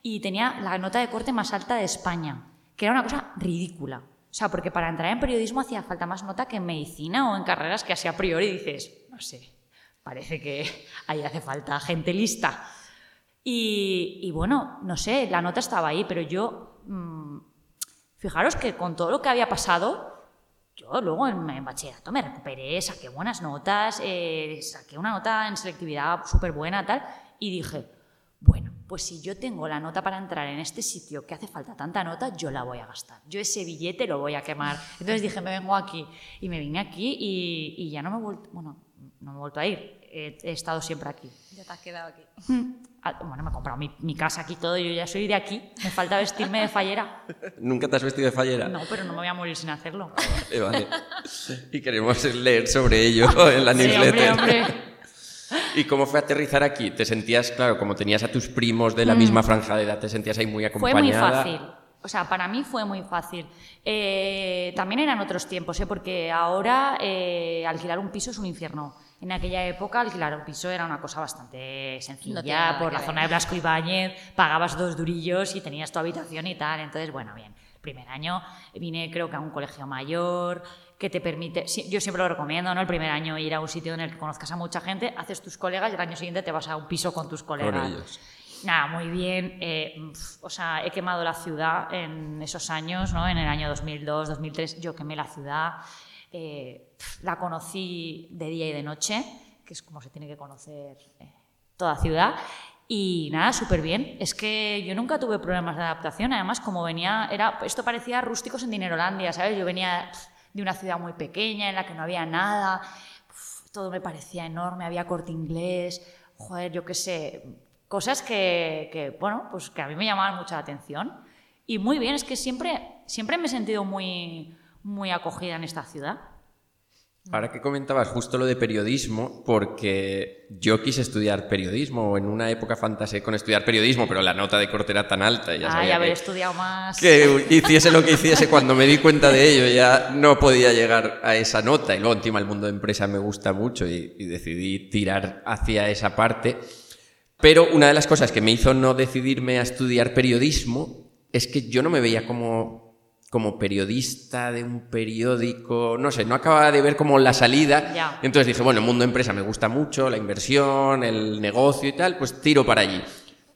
y tenía la nota de corte más alta de España, que era una cosa ridícula. O O sea, porque para entrar en periodismo hacía falta más nota que en medicina o en carreras que así a priori dices, no sé, parece que ahí hace falta gente lista. Y, bueno, no sé, la nota estaba ahí, pero yo, mm, fijaros que con todo lo que había pasado, yo luego en, bachillerato me recuperé, saqué buenas notas, eh, saqué una nota en selectividad súper buena, tal, y dije, bueno, pues si yo tengo la nota para entrar en este sitio que hace falta tanta nota, yo la voy a gastar. Yo ese billete lo voy a quemar. Entonces dije, me vengo aquí. Y me vine aquí y, ya no me he vuelto, bueno, no me he vuelto a ir. He, estado siempre aquí. Ya te has quedado aquí. Ah, bueno, me he comprado mi, casa aquí todo, yo ya soy de aquí. Me falta vestirme de fallera. ¿Nunca te has vestido de fallera? No, pero no me voy a morir sin hacerlo. vale. Y queremos leer sobre ello en la newsletter. Hombre, hombre. ¿Y cómo fue aterrizar aquí? ¿Te sentías, claro, como tenías a tus primos de la misma mm. franja de edad, te sentías ahí muy acompañada? Fue muy fácil. O sea, para mí fue muy fácil. Eh, también eran otros tiempos, ¿eh? porque ahora eh, alquilar un piso es un infierno. En aquella época alquilar un piso era una cosa bastante sencilla. por la zona de Blasco Ibáñez pagabas dos durillos y tenías tu habitación y tal. Entonces, bueno, bien. El primer año vine creo que a un colegio mayor, que te permite, yo siempre lo recomiendo, ¿no? El primer año ir a un sitio en el que conozcas a mucha gente, haces tus colegas y el año siguiente te vas a un piso con tus colegas. Nada, muy bien. Eh, o sea, he quemado la ciudad en esos años, ¿no? En el año 2002, 2003, yo quemé la ciudad. Eh, la conocí de día y de noche, que es como se tiene que conocer eh, toda ciudad. Y nada, súper bien. Es que yo nunca tuve problemas de adaptación. Además, como venía, era, esto parecía rústicos en Dinerolandia, ¿sabes? Yo venía de una ciudad muy pequeña en la que no había nada, todo me parecía enorme, había corte inglés, joder, yo qué sé, cosas que, que, bueno, pues que a mí me llamaban mucha atención. Y muy bien, es que siempre, siempre me he sentido muy, muy acogida en esta ciudad. Ahora que comentabas justo lo de periodismo, porque yo quise estudiar periodismo, en una época fantaseé con estudiar periodismo, pero la nota de corte era tan alta. Ya ah, ya haber estudiado más. Que hiciese lo que hiciese, cuando me di cuenta de ello ya no podía llegar a esa nota. Y luego encima el mundo de empresa me gusta mucho y, y decidí tirar hacia esa parte. Pero una de las cosas que me hizo no decidirme a estudiar periodismo es que yo no me veía como como periodista de un periódico, no sé, no acababa de ver como la salida. Entonces dije, bueno, el mundo empresa me gusta mucho, la inversión, el negocio y tal, pues tiro para allí.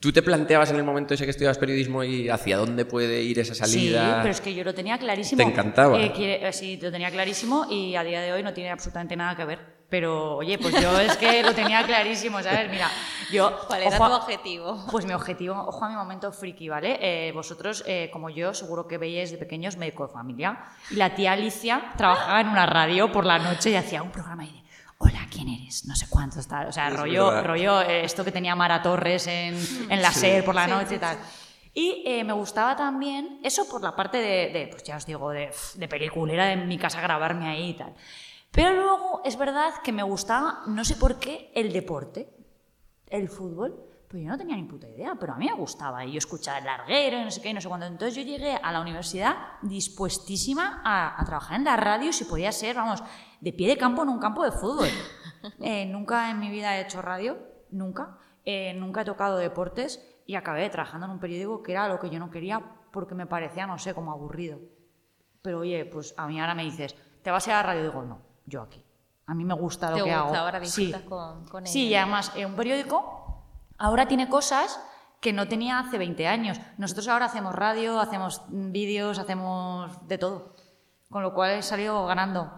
¿Tú te planteabas en el momento ese que estudiabas periodismo y hacia dónde puede ir esa salida? Sí, pero es que yo lo tenía clarísimo. ¿Te encantaba? Eh, eh, sí, lo tenía clarísimo y a día de hoy no tiene absolutamente nada que ver. Pero, oye, pues yo es que lo tenía clarísimo, ¿sabes? Mira, yo... ¿Cuál era tu objetivo? Pues mi objetivo, ojo a mi momento friki, ¿vale? Eh, vosotros, eh, como yo, seguro que veíais de pequeños médico de familia. Y la tía Alicia trabajaba en una radio por la noche y hacía un programa y de, hola, ¿quién eres? No sé cuánto está. O sea, rollo, rollo eh, esto que tenía Mara Torres en, en la SER por la noche y tal. Y me gustaba también eso por la parte de, de pues ya os digo, de, de peliculera de mi casa grabarme ahí y tal. Pero luego es verdad que me gustaba, no sé por qué, el deporte, el fútbol. Pues yo no tenía ni puta idea, pero a mí me gustaba. Y yo escuchaba el larguero y no sé qué, y no sé cuándo. Entonces yo llegué a la universidad dispuestísima a, trabajar en la radio, si podía ser, vamos, de pie de campo en un campo de fútbol. [LAUGHS] Eh, nunca en mi vida he hecho radio, nunca. Eh, nunca he tocado deportes y acabé trabajando en un periódico que era lo que yo no quería porque me parecía, no sé, como aburrido. Pero oye, pues a mí ahora me dices, ¿te vas a ir a la radio? Digo, no yo aquí. A mí me gusta lo que hago. Ahora sí. con, con Sí, y además un periódico ahora tiene cosas que no tenía hace 20 años. Nosotros ahora hacemos radio, hacemos vídeos, hacemos de todo. Con lo cual he salido ganando.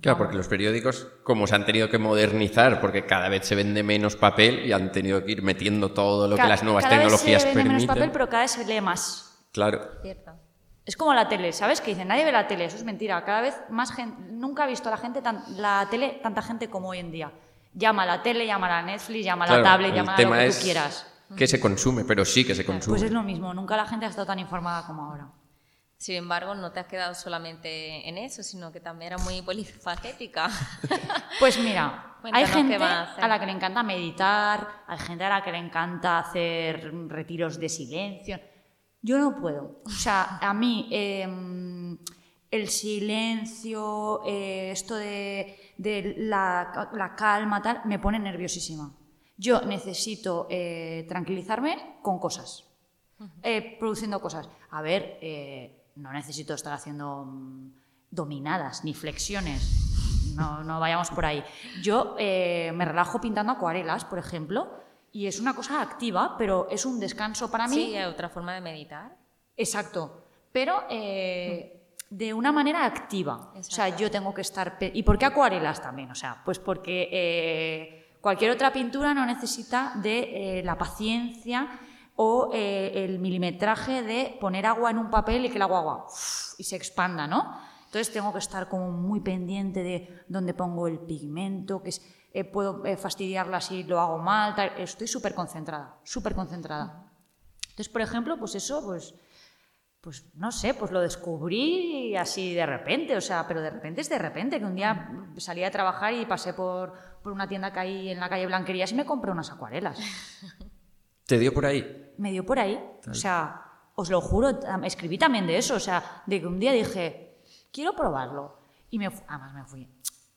Claro, porque los periódicos, como se han tenido que modernizar, porque cada vez se vende menos papel y han tenido que ir metiendo todo lo que las nuevas tecnologías vez se vende menos papel, pero cada vez se lee más. Claro. Cierto. Es como la tele, ¿sabes? Que dicen, nadie ve la tele, eso es mentira. Cada vez más gente, nunca ha visto a la gente la tele tanta gente como hoy en día. Llama a la tele, llama a la Netflix, llama a la tablet, llama a lo que tú quieras. Que se consume, pero sí que se consume. Pues es lo mismo, nunca la gente ha estado tan informada como ahora. Sin embargo, no te has quedado solamente en eso, sino que también era muy polifacética. [LAUGHS] Pues mira, hay gente a la que le encanta meditar, hay gente a la que le encanta hacer retiros de silencio. Yo no puedo. O sea, a mí em, el silencio, eh, esto de, la, calma, tal, me pone nerviosísima. Yo necesito eh, tranquilizarme con cosas, eh, produciendo cosas. A ver, no necesito estar haciendo mm, dominadas ni flexiones. No, no vayamos por ahí. Yo me relajo pintando acuarelas, por ejemplo, y es una cosa activa, pero es un descanso para mí. Sí, es otra forma de meditar. Exacto. Pero eh, de una manera activa. O sea, yo tengo que estar... ¿Y por qué acuarelas también? O sea, pues porque eh, cualquier otra pintura no necesita de eh, la paciencia o el milimetraje de poner agua en un papel y que el agua, agua y se expanda, ¿no? Entonces tengo que estar como muy pendiente de dónde pongo el pigmento, que es, puedo fastidiarla si lo hago mal, estoy súper concentrada, súper concentrada. Entonces, por ejemplo, pues eso, pues pues no sé, pues lo descubrí así de repente, o sea, pero de repente es de repente, que un día salí a trabajar y pasé por, por una tienda que hay en la calle Blanquerías y me compré unas acuarelas. [LAUGHS] ¿Te dio por ahí? Me dio por ahí, o sea, os lo juro, escribí también de eso, o sea, de que un día dije, quiero probarlo. Y me, además me fui,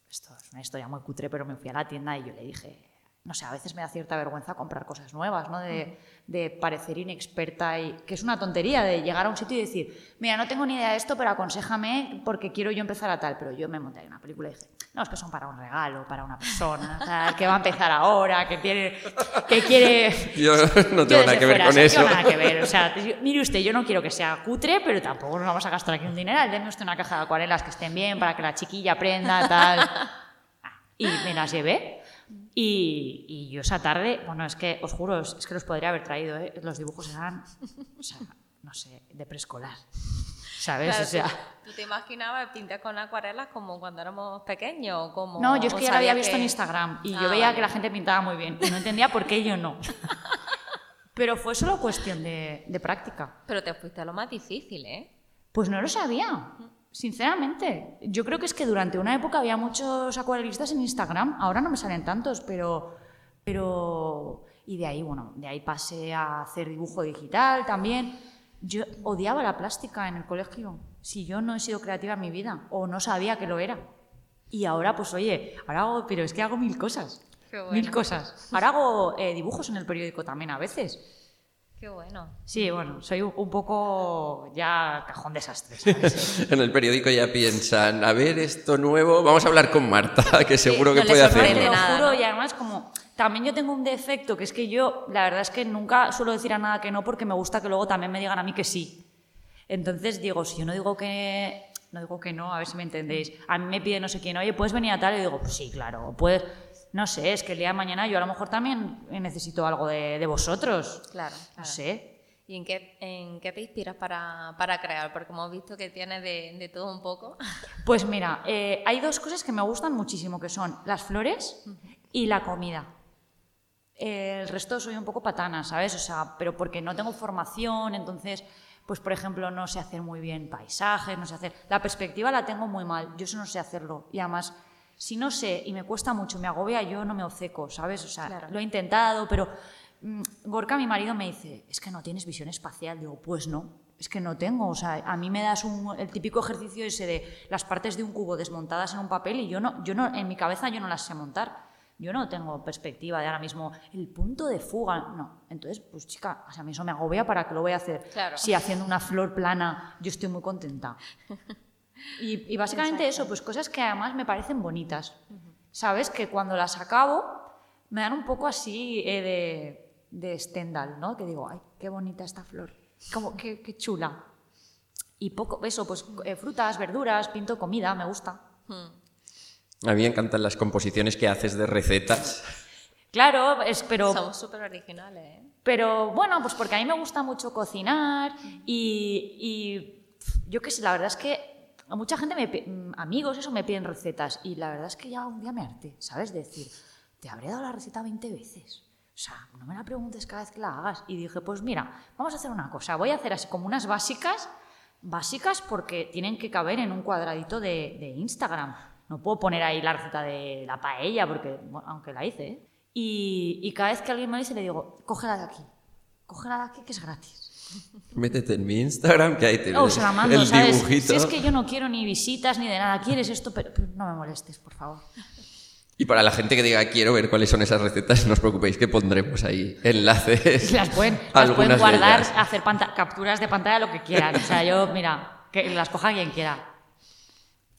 esto es una historia muy cutre, pero me fui a la tienda y yo le dije, no sé, a veces me da cierta vergüenza comprar cosas nuevas, ¿no? De, de, parecer inexperta y que es una tontería de llegar a un sitio y decir, mira, no tengo ni idea de esto, pero aconsejame porque quiero yo empezar a tal. Pero yo me monté en una película y dije, no, es que son para un regalo, para una persona, que va a empezar ahora, que quiere... Que quiere [LAUGHS] yo no tengo nada que ver con eso. nada que ver. O sea, mire usted, yo no quiero que sea cutre, pero tampoco nos vamos a gastar aquí un dineral. Deme usted una caja de acuarelas que estén bien para que la chiquilla aprenda, tal. [LAUGHS] Y me las llevé. Y, yo esa tarde, bueno, es que os juro, es que los podría haber traído, ¿eh? los dibujos eran, o sea, no sé, de preescolar. ¿Sabes? o sea, ¿Tú te imaginabas pintar con acuarelas como cuando éramos pequeños? Como, no, yo es que ya lo había visto en Instagram y yo ah, veía que la gente pintaba muy bien y no entendía por qué yo no. [LAUGHS] Pero fue solo cuestión de, de práctica. Pero te fuiste a lo más difícil, ¿eh? Pues no lo sabía. Sinceramente, yo creo que es que durante una época había muchos acuarelistas en Instagram, ahora no me salen tantos, pero, pero... Y de ahí, bueno, de ahí pasé a hacer dibujo digital también. Yo odiaba la plástica en el colegio, si yo no he sido creativa en mi vida o no sabía que lo era. Y ahora, pues oye, ahora hago, pero es que hago mil cosas. Mil cosas. Ahora hago eh, dibujos en el periódico también a veces. Qué bueno. Sí, bueno, soy un poco ya cajón desastre. [LAUGHS] en el periódico ya piensan, a ver, esto nuevo, vamos a hablar con Marta, [LAUGHS] que seguro que puede hacerlo. Te lo juro, y además como también yo tengo un defecto, que es que yo, la verdad es que nunca suelo decir a nada que no porque me gusta que luego también me digan a mí que sí. Entonces digo, si yo no digo que no digo que no, a ver si me entendéis. A mí me pide no sé quién, oye, ¿puedes venir a tal? Y digo, pues sí, claro. Puedes, no sé, es que el día de mañana yo a lo mejor también necesito algo de, vosotros. Claro, No sé. ¿Y en qué, en qué te inspiras para, para, crear? Porque hemos visto que tienes de, de todo un poco. [LAUGHS] Pues mira, eh, hay dos cosas que me gustan muchísimo, que son las flores y la comida. el resto soy un poco patana, ¿sabes? O sea, pero porque no tengo formación, entonces, pues por ejemplo, no sé hacer muy bien paisajes, no sé hacer... La perspectiva la tengo muy mal, yo eso no sé hacerlo. Y además si no sé y me cuesta mucho, me agobia, yo no me obceco, ¿sabes? O sea, lo he intentado, pero mm, Gorka, mi marido, me dice, es que no tienes visión espacial. Digo, pues no, es que no tengo. O sea, a mí me das el típico ejercicio ese de las partes de un cubo desmontadas en un papel y yo no, yo no, en mi cabeza yo no las sé montar. Yo no tengo perspectiva de ahora mismo el punto de fuga. No. Entonces, pues chica, a mí eso me agobia para que lo voy a hacer. Si haciendo una flor plana yo estoy muy contenta. [LAUGHS] Y, básicamente eso, pues cosas que además me parecen bonitas. ¿Sabes? Que cuando las acabo me dan un poco así eh, de, de Stendhal, ¿no? Que digo, ay, qué bonita esta flor, como, qué, qué chula. Y poco, eso, pues eh, frutas, verduras, pinto comida, me gusta. A mí me encantan las composiciones que haces de recetas. Claro, es, pero... Somos súper originales, ¿eh? Pero bueno, pues porque a mí me gusta mucho cocinar y, y yo qué sé, la verdad es que a mucha gente, me, mm, amigos, eso me piden recetas y la verdad es que ya un día me harté, ¿sabes? Decir, te habré dado la receta 20 veces. O sea, no me la preguntes cada vez que la hagas. Y dije, pues mira, vamos a hacer una cosa. Voy a hacer así como unas básicas, básicas porque tienen que caber en un cuadradito de, Instagram. No puedo poner ahí la receta de la paella, porque, aunque la hice. ¿eh? Y, y, cada vez que alguien me dice, le digo, cógela de aquí. Cógela de aquí, que es gratis. Métete en mi Instagram, que ahí te oh, el dibujito. Si es que yo no quiero ni visitas ni de nada, quieres esto, pero, no me molestes, por favor. Y para la gente que diga quiero ver cuáles son esas recetas, no os preocupéis que pondremos ahí enlaces. Las pueden, las pueden guardar, hacer capturas de pantalla, lo que quieran. O sea, yo, mira, que las coja quien quiera.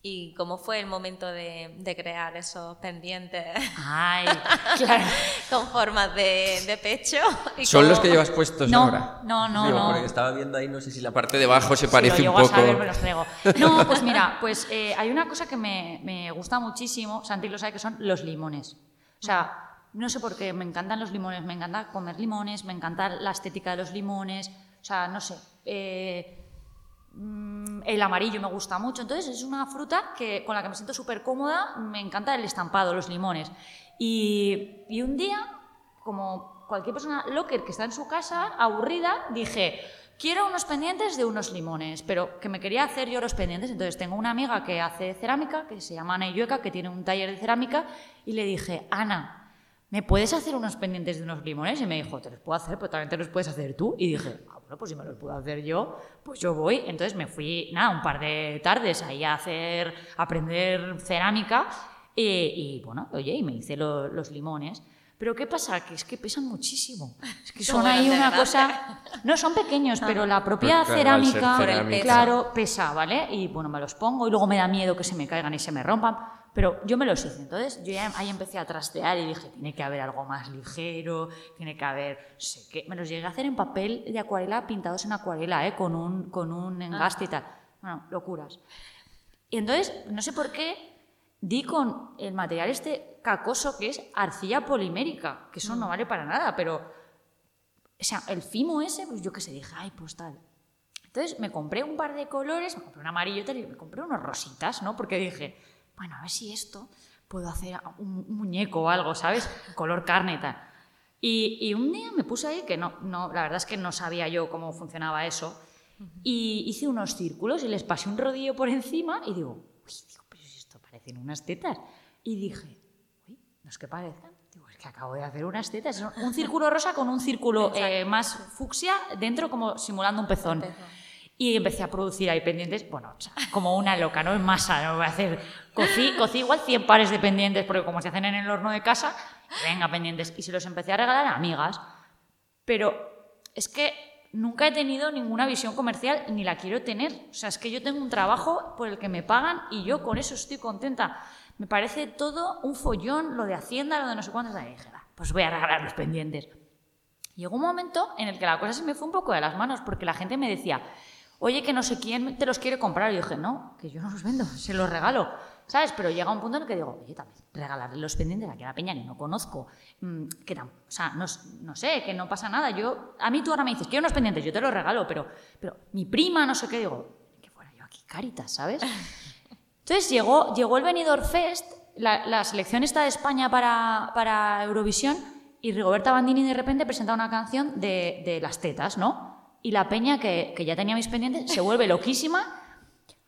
¿Y cómo fue el momento de, de crear esos pendientes Ay, [LAUGHS] claro. con formas de, de pecho? ¿Y ¿Son cómo- los que llevas puestos No, ahora? no, no, Digo, no. Porque estaba viendo ahí, no sé si la parte de abajo se Si parece lo un poco. a saber, me los traigo. No, [LAUGHS] pues mira, pues eh, hay una cosa que me, me gusta muchísimo, Santi lo sabe, que son los limones. O sea, no sé por qué, me encantan los limones, me encanta comer limones, me encanta la estética de los limones, o sea, no sé. eh, el amarillo me gusta mucho, entonces es una fruta que, con la que me siento súper cómoda, me encanta el estampado, los limones. Y, un día, como cualquier persona locker que está en su casa, aburrida, dije, quiero unos pendientes de unos limones, pero que me quería hacer yo los pendientes. Entonces tengo una amiga que hace cerámica, que se llama Ana Illueca, que tiene un taller de cerámica, y le dije, Ana, ¿me puedes hacer unos pendientes de unos limones? Y me dijo, te los puedo hacer, pero también te los puedes hacer tú. Y dije, pues si me los puedo hacer yo, pues yo voy. Entonces me fui, nada, un par de tardes ahí a hacer, aprender cerámica. eh, y bueno, oye, y me hice lo- los limones. Pero ¿qué pasa? Que es que pesan muchísimo. Es que [LAUGHS] son ahí una grande. cosa... No, son pequeños, pero la propia cerámica, cerámica. claro, pesa, ¿vale? Y bueno, me los pongo y luego me da miedo que se me caigan y se me rompan. Pero yo me los hice. Entonces yo ya ahí empecé a trastear y dije, tiene que haber algo más ligero, tiene que haber, no sé qué. Me los llegué a hacer en papel de acuarela, pintados en acuarela, ¿eh? Con un, con un engaste y tal. Bueno, locuras. Y entonces, no sé por qué, di con el material este cacoso que es arcilla polimérica, que eso no vale para nada, pero, o sea, el fimo ese, pues yo qué sé, dije, ay, pues tal. Entonces me compré un par de colores, me compré un amarillo y tal, y me compré unos rositas, ¿no? Porque dije, bueno, a ver si esto puedo hacer un, un muñeco o algo, ¿sabes? Color carne y tal. Y, y un día me puse ahí, que no, no, la verdad es que no sabía yo cómo funcionaba eso, y hice unos círculos y les pasé un rodillo por encima y digo, uy, digo, parecen unas tetas. Y dije, uy, no es que parezcan. Digo, es que acabo de hacer unas tetas. Un círculo rosa con un círculo eh, más fucsia dentro, como simulando un pezón. pezón. Y empecé a producir ahí pendientes, bueno, o sea, como una loca, ¿no? En masa, no voy a hacer. Cocí, cocí igual 100 pares de pendientes, porque como se hacen en el horno de casa, venga, pendientes. Y se los empecé a regalar a amigas. Pero es que nunca he tenido ninguna visión comercial ni la quiero tener. O sea, es que yo tengo un trabajo por el que me pagan y yo con eso estoy contenta. Me parece todo un follón, lo de Hacienda, lo de no sé cuántos. Y dije, "Va, pues voy a regalar los pendientes. Llegó un momento en el que la cosa se me fue un poco de las manos porque la gente me decía, oye, que no sé quién te los quiere comprar. Y yo dije, no, que yo no los vendo, se los regalo. ¿Sabes? Pero llega un punto en el que digo, oye, también regalarle los pendientes a la peña que no conozco, mm, que o sea, no, no sé, que no pasa nada. Yo, a mí tú ahora me dices, quiero unos pendientes, yo te los regalo, pero, pero mi prima, no sé qué, digo, que fuera yo aquí caritas, ¿sabes? [LAUGHS] Entonces llegó, llegó el Benidorm Fest, la, la selección está de España para, para Eurovisión, y Rigoberta Bandini de repente presenta una canción de, de las tetas, ¿no? Y la peña, que, que ya tenía mis pendientes, se vuelve loquísima.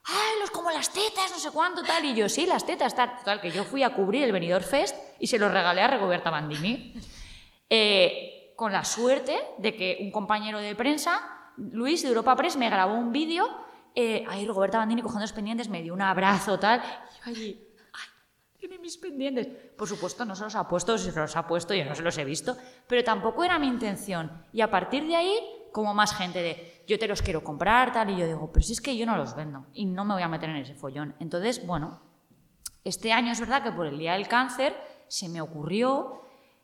¡Ay, los como las tetas, no sé cuánto, tal! Y yo, sí, las tetas, tal. Que yo fui a cubrir el Benidorm Fest y se los regalé a Rigoberta Bandini. Eh, con la suerte de que un compañero de prensa, Luis de Europa Press, me grabó un vídeo. Eh, ahí Roberta Bandini cogiendo los pendientes, me dio un abrazo, tal. Y yo allí. Tiene mis pendientes. Por supuesto, no se los ha puesto, si se los ha puesto, yo no se los he visto. Pero tampoco era mi intención. Y a partir de ahí, como más gente de, yo te los quiero comprar, tal. Y yo digo, pero si es que yo no los vendo y no me voy a meter en ese follón. Entonces, bueno, este año es verdad que por el Día del Cáncer se me ocurrió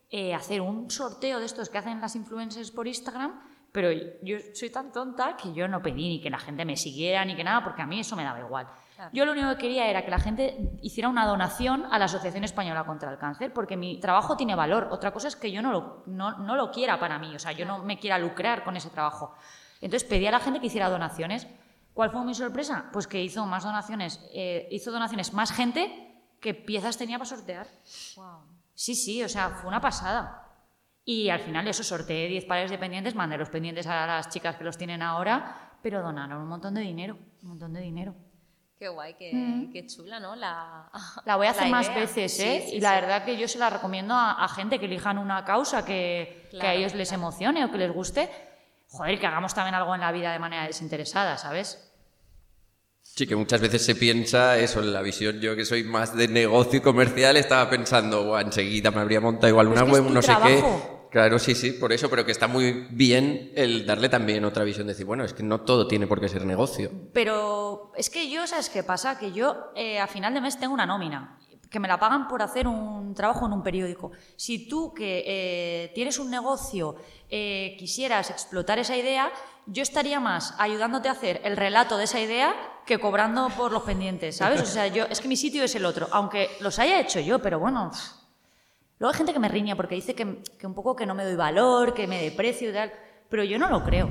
eh, hacer un sorteo de estos que hacen las influencers por Instagram, pero yo soy tan tonta que yo no pedí ni que la gente me siguiera ni que nada, porque a mí eso me daba igual. Claro. Yo lo único que quería era que la gente hiciera una donación a la Asociación Española contra el Cáncer, porque mi trabajo tiene valor. Otra cosa es que yo no lo, no, no lo quiera para mí, o sea, yo no me quiera lucrar con ese trabajo. Entonces pedí a la gente que hiciera donaciones. ¿Cuál fue mi sorpresa? Pues que hizo más donaciones, eh, hizo donaciones más gente que piezas tenía para sortear. Wow. Sí, sí, o sea, fue una pasada. Y al final eso, sorteé 10 pares de pendientes, mandé los pendientes a las chicas que los tienen ahora, pero donaron un montón de dinero, un montón de dinero. Qué guay, qué, Mm. qué chula, ¿no? La, [LAUGHS] La voy a hacer más idea. veces, ¿eh? sí, y la sí. verdad que yo se la recomiendo a, a gente que elijan una causa que, que a Claro, ellos les claro. emocione o que les guste. Joder, que hagamos también algo en la vida de manera desinteresada, ¿sabes? Sí, que muchas veces se piensa eso en la visión. Yo que soy más de negocio y comercial, estaba pensando, "Buah, enseguida me habría montado igual una es que es web, no sé qué. Claro, sí, sí, por eso, pero que está muy bien el darle también otra visión, decir, bueno, es que no todo tiene por qué ser negocio. Pero es que yo, ¿sabes qué pasa? Que yo eh, a final de mes tengo una nómina, que me la pagan por hacer un trabajo en un periódico. Si tú que eh, tienes un negocio eh, quisieras explotar esa idea, yo estaría más ayudándote a hacer el relato de esa idea que cobrando por los pendientes, ¿sabes? O sea, yo, es que mi sitio es el otro, aunque los haya hecho yo, pero bueno. Luego hay gente que me riña porque dice que, que un poco que no me doy valor, que me deprecio y tal, pero yo no lo creo.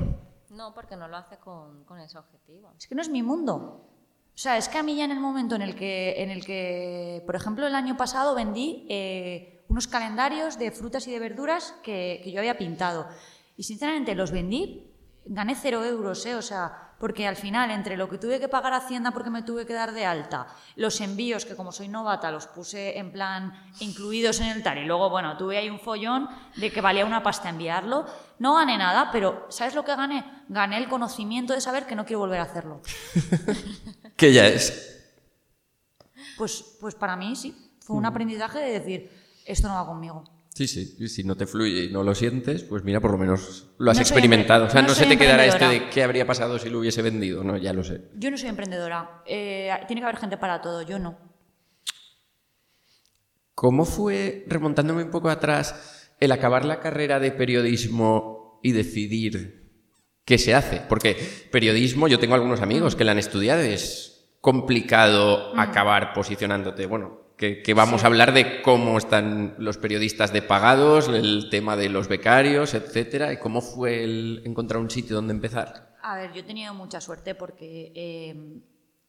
No, porque no lo haces con, con ese objetivo. Es que no es mi mundo. O sea, es que a mí ya en el momento en el que, en el que por ejemplo, el año pasado vendí eh, unos calendarios de frutas y de verduras que, que yo había pintado. Y sinceramente los vendí gané cero euros, ¿eh? o sea, porque al final, entre lo que tuve que pagar a Hacienda porque me tuve que dar de alta, los envíos, que como soy novata, los puse en plan incluidos en el tal, y luego, bueno, tuve ahí un follón de que valía una pasta enviarlo, no gané nada, pero ¿sabes lo que gané? Gané el conocimiento de saber que no quiero volver a hacerlo. [LAUGHS] ¿Qué ya es? Pues, pues para mí sí, fue un aprendizaje de decir, esto no va conmigo. Sí, sí, y si no te fluye y no lo sientes, pues mira, por lo menos lo has No experimentado. O sea, no no, se te quedará este de qué habría pasado si lo hubiese vendido, no, ya lo sé. Yo no soy emprendedora, eh, tiene que haber gente para todo, yo no. ¿Cómo fue, remontándome un poco atrás, el acabar la carrera de periodismo y decidir qué se hace? Porque periodismo, yo tengo algunos amigos que la han estudiado es complicado acabar posicionándote. Bueno, que, que vamos a hablar de cómo están los periodistas de pagados, el tema de los becarios, etcétera, y cómo fue el encontrar un sitio donde empezar. A ver, yo he tenido mucha suerte porque eh,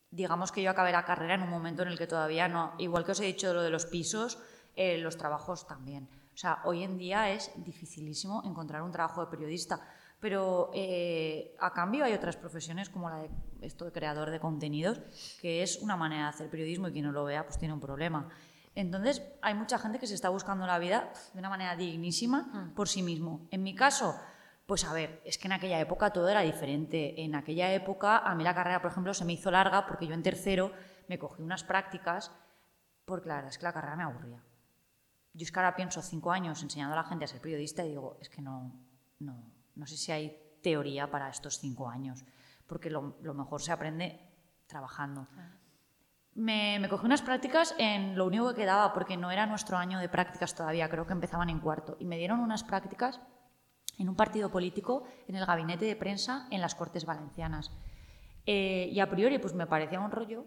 digamos que yo acabé la carrera en un momento en el que todavía no, igual que os he dicho lo de los pisos, eh, los trabajos también. O sea, hoy en día es dificilísimo encontrar un trabajo de periodista, pero eh, a cambio hay otras profesiones como la de esto de creador de contenidos, que es una manera de hacer periodismo y quien no lo vea pues tiene un problema. Entonces, hay mucha gente que se está buscando la vida de una manera dignísima por sí mismo. En mi caso, pues a ver, es que en aquella época todo era diferente. En aquella época, a mí la carrera, por ejemplo, se me hizo larga porque yo en tercero me cogí unas prácticas porque la verdad es que la carrera me aburría. Yo es que ahora pienso cinco años enseñando a la gente a ser periodista y digo, es que no, no, no sé si hay teoría para estos cinco años, porque lo, mejor se aprende trabajando. Me, me cogí unas prácticas en lo único que quedaba, porque no era nuestro año de prácticas todavía, creo que empezaban en cuarto, y me dieron unas prácticas en un partido político, en el gabinete de prensa, en las Cortes Valencianas. Eh, y a priori, pues me parecía un rollo,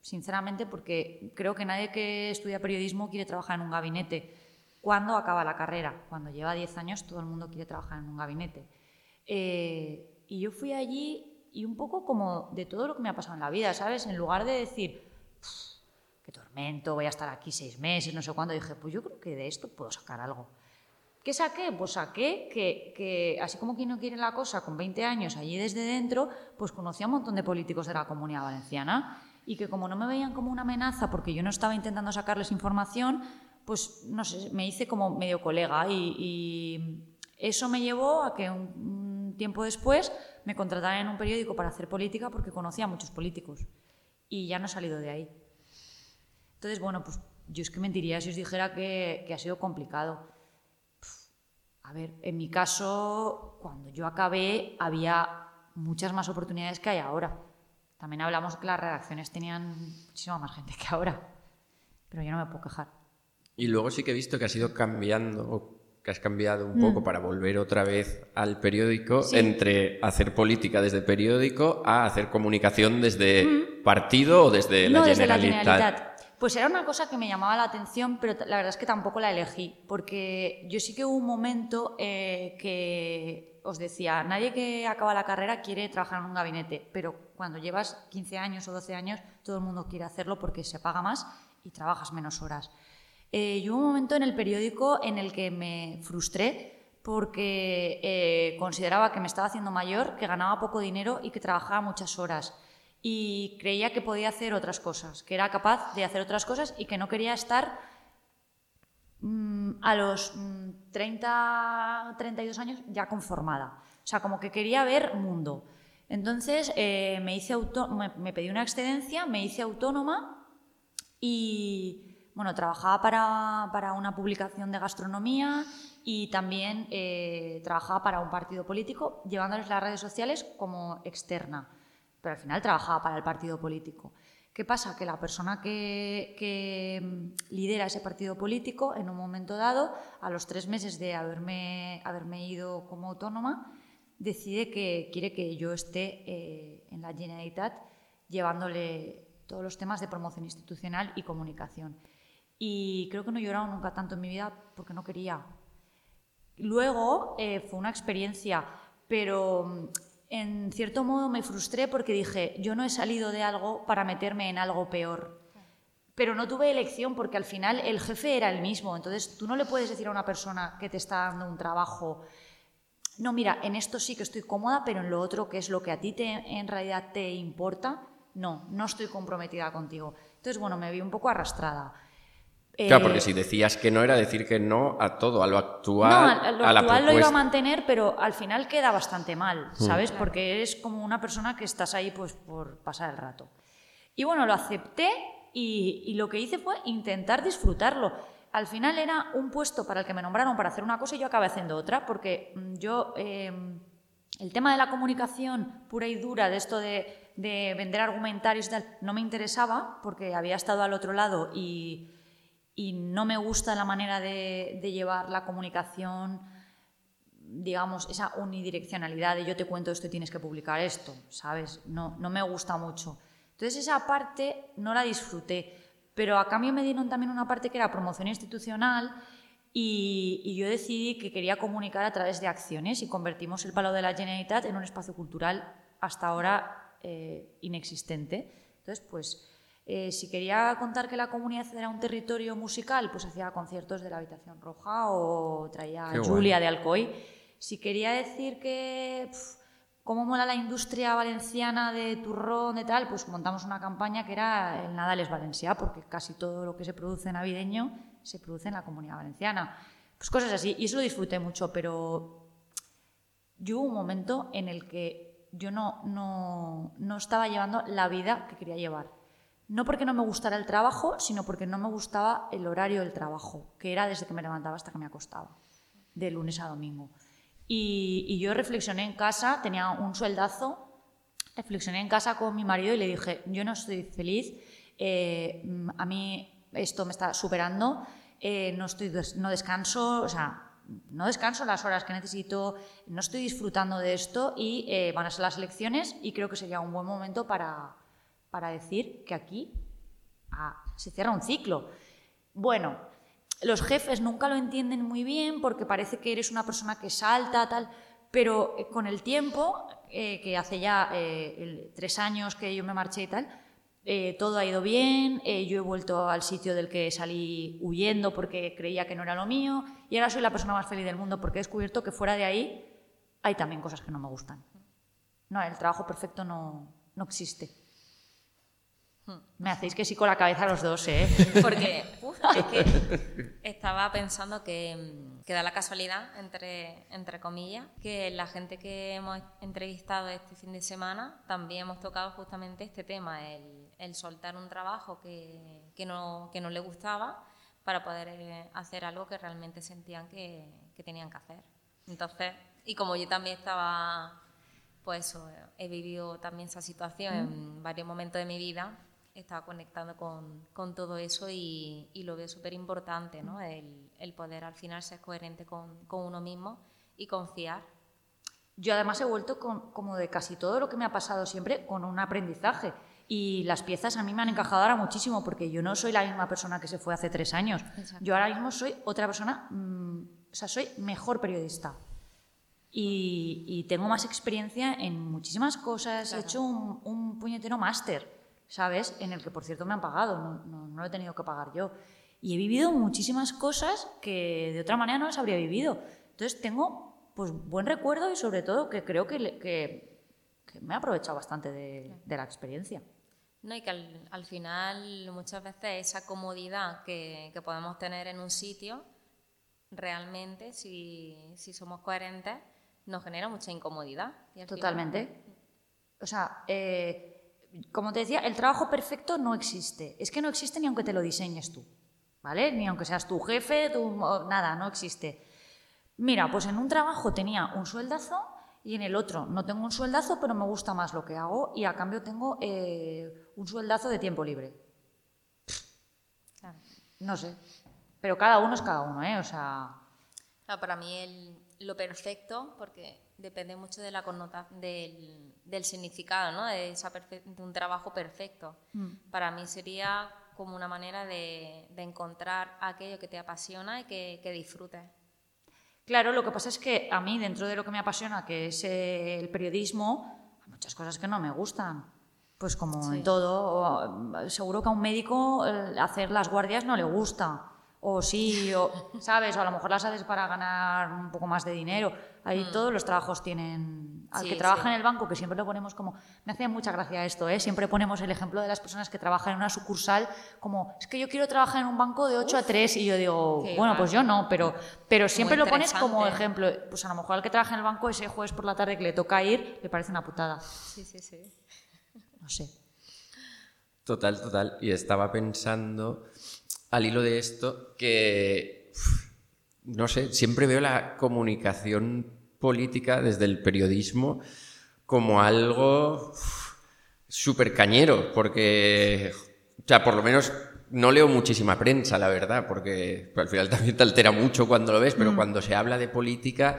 sinceramente, porque creo que nadie que estudia periodismo quiere trabajar en un gabinete. ¿Cuándo acaba la carrera? Cuando lleva 10 años, todo el mundo quiere trabajar en un gabinete. Eh, y yo fui allí y un poco como de todo lo que me ha pasado en la vida, ¿sabes? En lugar de decir, "Pff, qué tormento, voy a estar aquí seis meses, no sé cuándo, dije, pues yo creo que de esto puedo sacar algo. ¿Qué saqué? Pues saqué que, que, así como quien no quiere la cosa, con 20 años allí desde dentro, pues conocí a un montón de políticos de la comunidad valenciana y que como no me veían como una amenaza porque yo no estaba intentando sacarles información, pues no sé, me hice como medio colega y, eso me llevó a que un, tiempo después me contrataran en un periódico para hacer política porque conocía a muchos políticos y ya no he salido de ahí. Entonces, bueno, pues yo es que mentiría si os dijera que, que ha sido complicado. A ver, en mi caso, cuando yo acabé, había muchas más oportunidades que hay ahora. También hablamos que las redacciones tenían muchísima más gente que ahora. Pero yo no me puedo quejar. Y luego sí que he visto que has ido cambiando, o que has cambiado un poco para volver otra vez al periódico, Mm. Sí. entre hacer política desde periódico a hacer comunicación desde partido o desde la Mm. desde la Generalitat. Generalitat. Pues era una cosa que me llamaba la atención, pero la verdad es que tampoco la elegí, porque yo sí que hubo un momento eh, que os decía, nadie que acaba la carrera quiere trabajar en un gabinete, pero cuando llevas 15 años o 12 años, todo el mundo quiere hacerlo porque se paga más y trabajas menos horas. Eh, y hubo un momento en el periódico en el que me frustré porque eh, consideraba que me estaba haciendo mayor, que ganaba poco dinero y que trabajaba muchas horas. Y creía que podía hacer otras cosas, que era capaz de hacer otras cosas y que no quería estar mm, a los mm, 30, 32 años ya conformada. O sea, como que quería ver mundo. Entonces eh, me, hice auto- me, me pedí una excedencia, me hice autónoma y bueno, trabajaba para, para una publicación de gastronomía y también eh, trabajaba para un partido político, llevándoles las redes sociales como externa. Pero al final trabajaba para el partido político. ¿Qué pasa? Que la persona que, lidera ese partido político, en un momento dado, a los tres meses de haberme, haberme ido como autónoma, decide que quiere que yo esté eh, en la Generalitat llevándole todos los temas de promoción institucional y comunicación. Y creo que no he llorado nunca tanto en mi vida porque no quería. Luego eh, fue una experiencia, pero mm, en cierto modo me frustré porque dije, yo no he salido de algo para meterme en algo peor. Pero no tuve elección porque al final el jefe era el mismo. Entonces tú no le puedes decir a una persona que te está dando un trabajo, no, mira, en esto sí que estoy cómoda, pero en lo otro, que es lo que a ti te, en realidad te importa, no, no estoy comprometida contigo. Entonces, bueno, me vi un poco arrastrada. Claro, porque eh, si decías que no era decir que no a todo, a lo actual. No, a, lo actual lo iba a mantener, pero al final queda bastante mal, mm. ¿sabes? Porque eres como una persona que estás ahí pues por pasar el rato. Y bueno, lo acepté y, y lo que hice fue intentar disfrutarlo. Al final era un puesto para el que me nombraron para hacer una cosa y yo acabé haciendo otra, porque mm, yo. Em, el tema de la comunicación pura y dura, de esto de, de vender argumentarios y tal, no me interesaba porque había estado al otro lado y y no me gusta la manera de, llevar la comunicación, digamos, esa unidireccionalidad de yo te cuento esto y tienes que publicar esto, ¿sabes? No, no me gusta mucho. Entonces esa parte no la disfruté, pero a cambio me dieron también una parte que era promoción institucional y, yo decidí que quería comunicar a través de acciones y convertimos el Palo de la Generalitat en un espacio cultural hasta ahora eh, inexistente. Entonces, pues eh, si quería contar que la comunidad era un territorio musical, pues hacía conciertos de la Habitación Roja o traía a Julia de Alcoy. Si quería decir que cómo mola la industria valenciana de turrón y tal, pues montamos una campaña que era el Nadales Valencia, porque casi todo lo que se produce navideño se produce en la comunidad valenciana. Pues cosas así, y eso lo disfruté mucho, pero yo hubo un momento en el que yo no, no, no estaba llevando la vida que quería llevar. No porque no me gustara el trabajo, sino porque no me gustaba el horario del trabajo, que era desde que me levantaba hasta que me acostaba, de lunes a domingo. Y, yo reflexioné en casa, tenía un sueldazo, reflexioné en casa con mi marido y le dije, yo no estoy feliz, eh, a mí esto me está superando, eh, no, estoy, no descanso, o sea, no descanso las horas que necesito, no estoy disfrutando de esto y eh, van a ser las elecciones y creo que sería un buen momento para, para decir que aquí ah, se cierra un ciclo. Bueno, los jefes nunca lo entienden muy bien porque parece que eres una persona que salta, tal, pero eh, con el tiempo, eh, que hace ya eh, tres años que yo me marché y tal, todo ha ido bien, yo he vuelto al sitio del que salí huyendo porque creía que no era lo mío y ahora soy la persona más feliz del mundo porque he descubierto que fuera de ahí hay también cosas que no me gustan. No, el trabajo perfecto no, no existe. Me hacéis que sí con la cabeza los dos, ¿eh? [LAUGHS] Porque es que [LAUGHS] estaba pensando que, que, da la casualidad, entre, entre comillas, que la gente que hemos entrevistado este fin de semana también hemos tocado justamente este tema, el, el soltar un trabajo que, que, no, que no le gustaba para poder eh, hacer algo que realmente sentían que, que tenían que hacer. Entonces, y como yo también estaba, pues he vivido también esa situación en varios momentos de mi vida, estaba conectando con, con todo eso y, y lo veo súper importante, ¿no? El, el, poder al final ser coherente con, con, uno mismo y confiar. Yo además he vuelto con, como de casi todo lo que me ha pasado siempre con un aprendizaje. Y las piezas a mí me han encajado ahora muchísimo porque yo no soy la misma persona que se fue hace tres años. Yo ahora mismo soy otra persona, mmm, o sea, soy mejor periodista. Y, y, tengo más experiencia en muchísimas cosas. He hecho un, un puñetero máster ¿sabes? En el que, por cierto, me han pagado, no, no, lo he tenido que pagar yo. Y he vivido muchísimas cosas que de otra manera no las habría vivido. Entonces tengo pues buen recuerdo y sobre todo que creo que, que, me he aprovechado bastante de, de, la experiencia. No, y que al, al, final muchas veces esa comodidad que, que, podemos tener en un sitio, realmente, si, si somos coherentes, nos genera mucha incomodidad. Totalmente. O sea, eh, como te decía, el trabajo perfecto no existe. Es que no existe ni aunque te lo diseñes tú, ¿vale? Ni aunque seas tu jefe, tu, nada, no existe. Mira, pues en un trabajo tenía un sueldazo y en el otro no tengo un sueldazo, pero me gusta más lo que hago y a cambio tengo eh, un sueldazo de tiempo libre. No sé. Pero cada uno es cada uno, ¿eh? O sea. Para mí el- lo perfecto, porque depende mucho de la connota del, del significado, ¿no? De, esa perfe- de un trabajo perfecto. mm. Para mí sería como una manera de, de encontrar aquello que te apasiona y que, que disfrutes. Claro, lo que pasa es que a mí, dentro de lo que me apasiona, que es el periodismo, hay muchas cosas que no me gustan. Pues como Sí. en todo, seguro que a un médico eh, hacer las guardias no le gusta. O sí, o, ¿sabes? O a lo mejor las haces para ganar un poco más de dinero. Ahí todos los trabajos tienen... Al Mm. Sí, que trabaja sí. en el banco, que siempre lo ponemos como... Me hace mucha gracia esto, ¿eh? Siempre ponemos el ejemplo de las personas que trabajan en una sucursal como, es que yo quiero trabajar en un banco de 8 a 3 y yo digo, bueno, va. pues yo no, pero, pero siempre lo pones como ejemplo. Pues a lo mejor al que trabaja en el banco ese jueves por la tarde que le toca ir, le parece una putada. Sí, sí, sí. No sé. Total, total. Y estaba pensando, al hilo de esto, que, no sé, siempre veo la comunicación política desde el periodismo como algo súper cañero, porque, o sea, por lo menos no leo muchísima prensa, la verdad, porque al final también te altera mucho cuando lo ves, pero cuando se habla de política,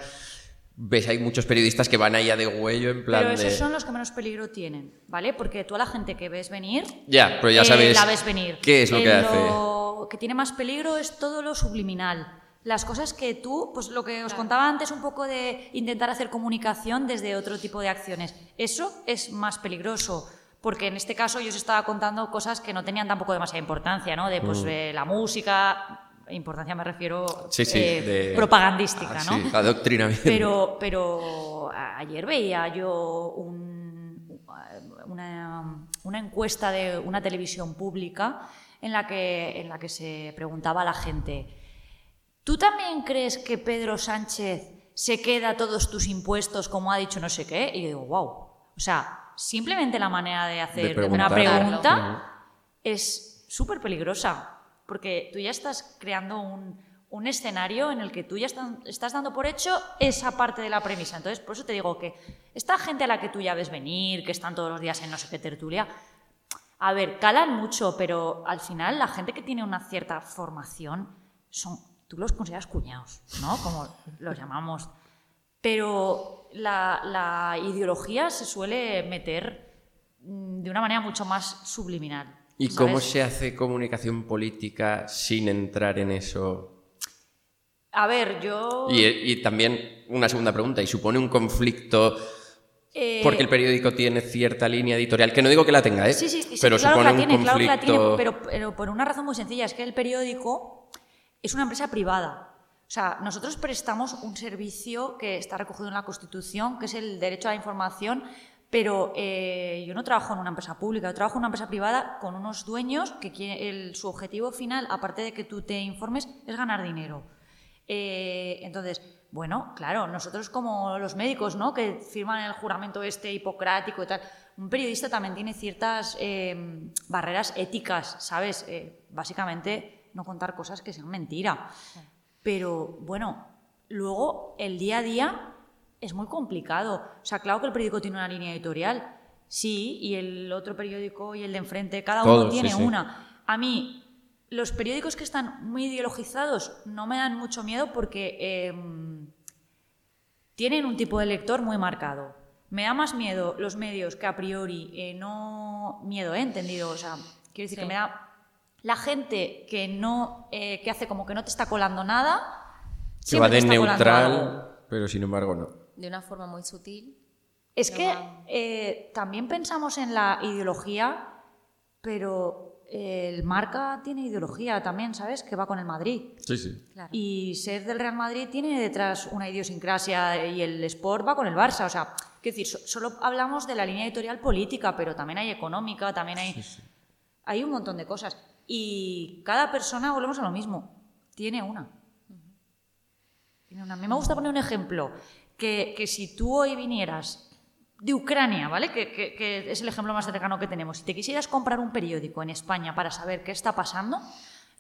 ves hay muchos periodistas que van allá de huello en plan Pero de... esos son los que menos peligro tienen, ¿vale? Porque tú a la gente que ves venir, Ya, pero ya eh, sabes la ves venir. qué es lo Eh, que hace. Lo que tiene más peligro es todo lo subliminal. Las cosas que tú, pues lo que os contaba antes, un poco de intentar hacer comunicación desde otro tipo de acciones. Eso es más peligroso. Porque en este caso yo os estaba contando cosas que no tenían tampoco demasiada importancia, ¿no? De pues eh, la música, importancia me refiero Mm. Sí, sí, eh, de- propagandística, Ah, ¿no? sí, adoctrinamiento. Pero, pero a- ayer veía yo un- una, una encuesta de una televisión pública en la, que, en la que se preguntaba a la gente, ¿tú también crees que Pedro Sánchez se queda todos tus impuestos como ha dicho no sé qué? Y yo digo, wow. O sea, simplemente la manera de hacer De una pregunta es súper peligrosa, porque tú ya estás creando un, un escenario en el que tú ya están- estás dando por hecho esa parte de la premisa. Entonces, por eso te digo que esta gente a la que tú ya ves venir, que están todos los días en no sé qué tertulia, a ver, calan mucho, pero al final la gente que tiene una cierta formación son, tú los consideras cuñados, ¿no? Como los llamamos. Pero la, la ideología se suele meter mm, de una manera mucho más subliminal. ¿Y ¿sabes? cómo se hace comunicación política sin entrar en eso? A ver, yo... Y, y también una segunda pregunta, ¿y supone un conflicto eh, porque el periódico tiene cierta línea editorial? Que no digo que la tenga, ¿eh? Sí, sí, sí, pero claro que supone la tiene, un claro que la tiene, conflicto... pero, pero por una razón muy sencilla, es que el periódico es una empresa privada. O sea, nosotros prestamos un servicio que está recogido en la Constitución, que es el derecho a la información, pero eh, yo no trabajo en una empresa pública, yo trabajo en una empresa privada con unos dueños que quiere- el- su objetivo final, aparte de que tú te informes, es ganar dinero. Eh, entonces, bueno, claro, nosotros como los médicos, ¿no? Que firman el juramento este hipocrático y tal, un periodista también tiene ciertas eh, barreras éticas, ¿sabes? Eh, básicamente, no contar cosas que sean mentira. Pero bueno, luego el día a día es muy complicado. O sea, claro que el periódico tiene una línea editorial, sí, y el otro periódico y el de enfrente, cada uno sí, tiene sí. una. A mí, los periódicos que están muy ideologizados no me dan mucho miedo porque em, tienen un tipo de lector muy marcado. Me da más miedo los medios que a priori eh, no miedo, ¿eh? entendido. O sea, quiero decir Sí. que me da la gente que no eh, que hace como que no te está colando nada. Que va te de neutral, pero sin embargo no. De una forma muy sutil. Es que va- eh, también pensamos en la ideología, pero el marca tiene ideología también, ¿sabes? Que va con el Madrid. Sí, sí. Claro. Y ser del Real Madrid tiene detrás una idiosincrasia y el Sport va con el Barça. O sea, quiero decir, so- solo hablamos de la línea editorial política, pero también hay económica, también hay, hay un montón de cosas. Y cada persona, volvemos a lo mismo, tiene una. Tiene una. A mí me gusta poner un ejemplo, que, que si tú hoy vinieras de Ucrania, ¿vale? Que, que- que es el ejemplo más cercano que tenemos. Si te quisieras comprar un periódico en España para saber qué está pasando,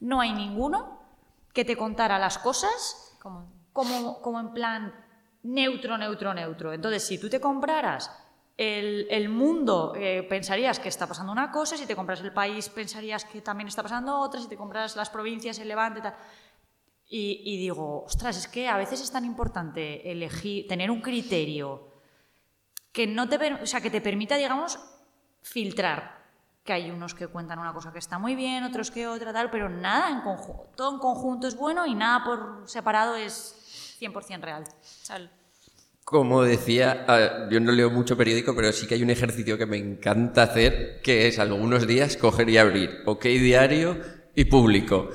no hay ninguno que te contara las cosas Como, como, como en plan neutro, neutro, neutro. Entonces, si tú te compraras el, el mundo, eh, pensarías que está pasando una cosa, si te compras el país, pensarías que también está pasando otra, si te compras las provincias, el Levante, tal. Y, y digo, ostras, es que a veces es tan importante elegir, tener un criterio que no te, o sea, que te permita, digamos, filtrar. Que hay unos que cuentan una cosa que está muy bien, otros que otra, tal, pero nada en conjunto, todo en conjunto es bueno y nada por separado es 100% real. Sal- Como decía, yo no leo mucho periódico, pero sí que hay un ejercicio que me encanta hacer, que es algunos días coger y abrir OK Diario y Público.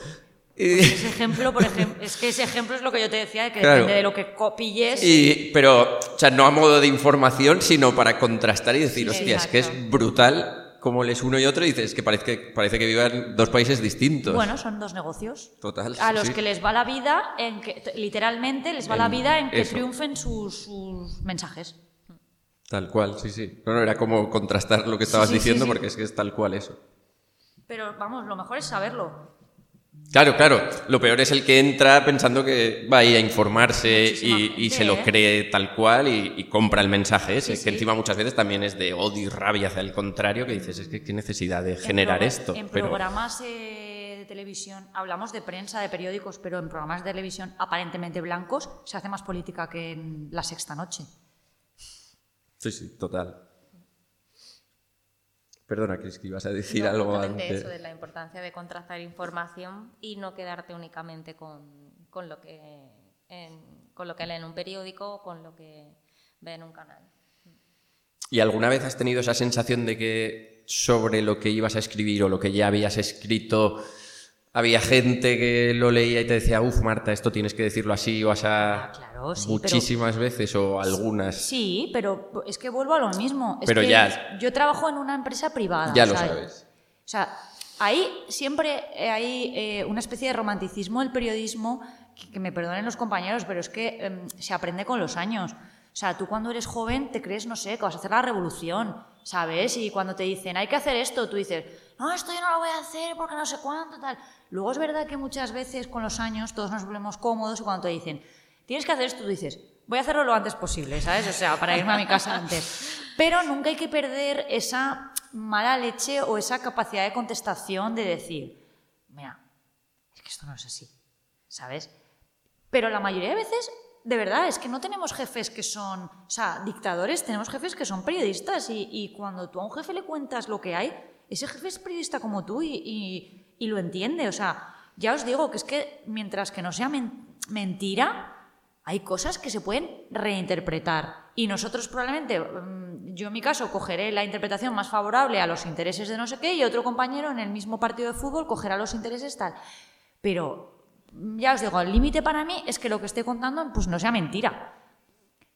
Y, Ese ejemplo, por ejemplo, [LAUGHS] es que ese ejemplo es lo que yo te decía, de que Claro. depende de lo que pilles. y- pero, o sea, no a modo de información, sino para contrastar y decir, Sí, hostia, es que es brutal como lees uno y otro y dices que parece que, parece que vivan dos países distintos. Bueno, son dos negocios. Total. A sí, los sí. que les va la vida, en que, literalmente les va la vida en que eso. triunfen sus, sus mensajes. Tal cual, sí, sí. No, no, era como contrastar lo que estabas diciendo porque es que es tal cual eso. Pero vamos, lo mejor es saberlo. Claro, claro. Lo peor es el que entra pensando que va a ir a informarse y, se lo ¿eh? cree tal cual y, y compra el mensaje ese, Sí, que encima muchas veces también es de odio y rabia hacia el contrario, que dices, es que qué necesidad de generar en esto. En Pero programas eh, de televisión, hablamos de prensa, de periódicos, pero en programas de televisión aparentemente blancos se hace más política que en la sexta noche. sí, sí, total. Perdona, Cris, que ibas a decir No, algo antes. eso de la importancia de contrastar información y no quedarte únicamente con, con lo que en, con lo que lee en un periódico o con lo que ve en un canal. ¿Y alguna vez has tenido esa sensación de que sobre lo que ibas a escribir o lo que ya habías escrito había gente que lo leía y te decía, uff, Marta, esto tienes que decirlo así o así Ah, claro, sí, pero- muchísimas veces o algunas? Sí, pero es que vuelvo a lo mismo. Es Pero que ya- Yo trabajo en una empresa privada. Ya o lo sea, sabes. O sea, ahí siempre hay eh, una especie de romanticismo del periodismo, que, que me perdonen los compañeros, pero es que em, se aprende con los años. O sea, tú cuando eres joven te crees, no sé, que vas a hacer la revolución, ¿sabes? Y cuando te dicen, hay que hacer esto, tú dices, no, esto yo no lo voy a hacer porque no sé cuánto, tal. Luego es verdad que muchas veces con los años todos nos volvemos cómodos y cuando te dicen, tienes que hacer esto, tú dices, voy a hacerlo lo antes posible, ¿sabes? O sea, para irme a mi casa antes. Pero nunca hay que perder esa mala leche o esa capacidad de contestación de decir, mira, es que esto no es así, ¿sabes? Pero la mayoría de veces, de verdad, es que no tenemos jefes que son, o sea, dictadores, tenemos jefes que son periodistas y, cuando tú a un jefe le cuentas lo que hay, ese jefe es periodista como tú y, lo entiende. O sea, ya os digo que es que mientras que no sea men- mentira, hay cosas que se pueden reinterpretar. Y nosotros probablemente, mm, yo en mi caso, cogeré la interpretación más favorable a los intereses de no sé qué y otro compañero en el mismo partido de fútbol cogerá los intereses tal. Pero ya os digo, el límite para mí es que lo que estoy contando pues no sea mentira.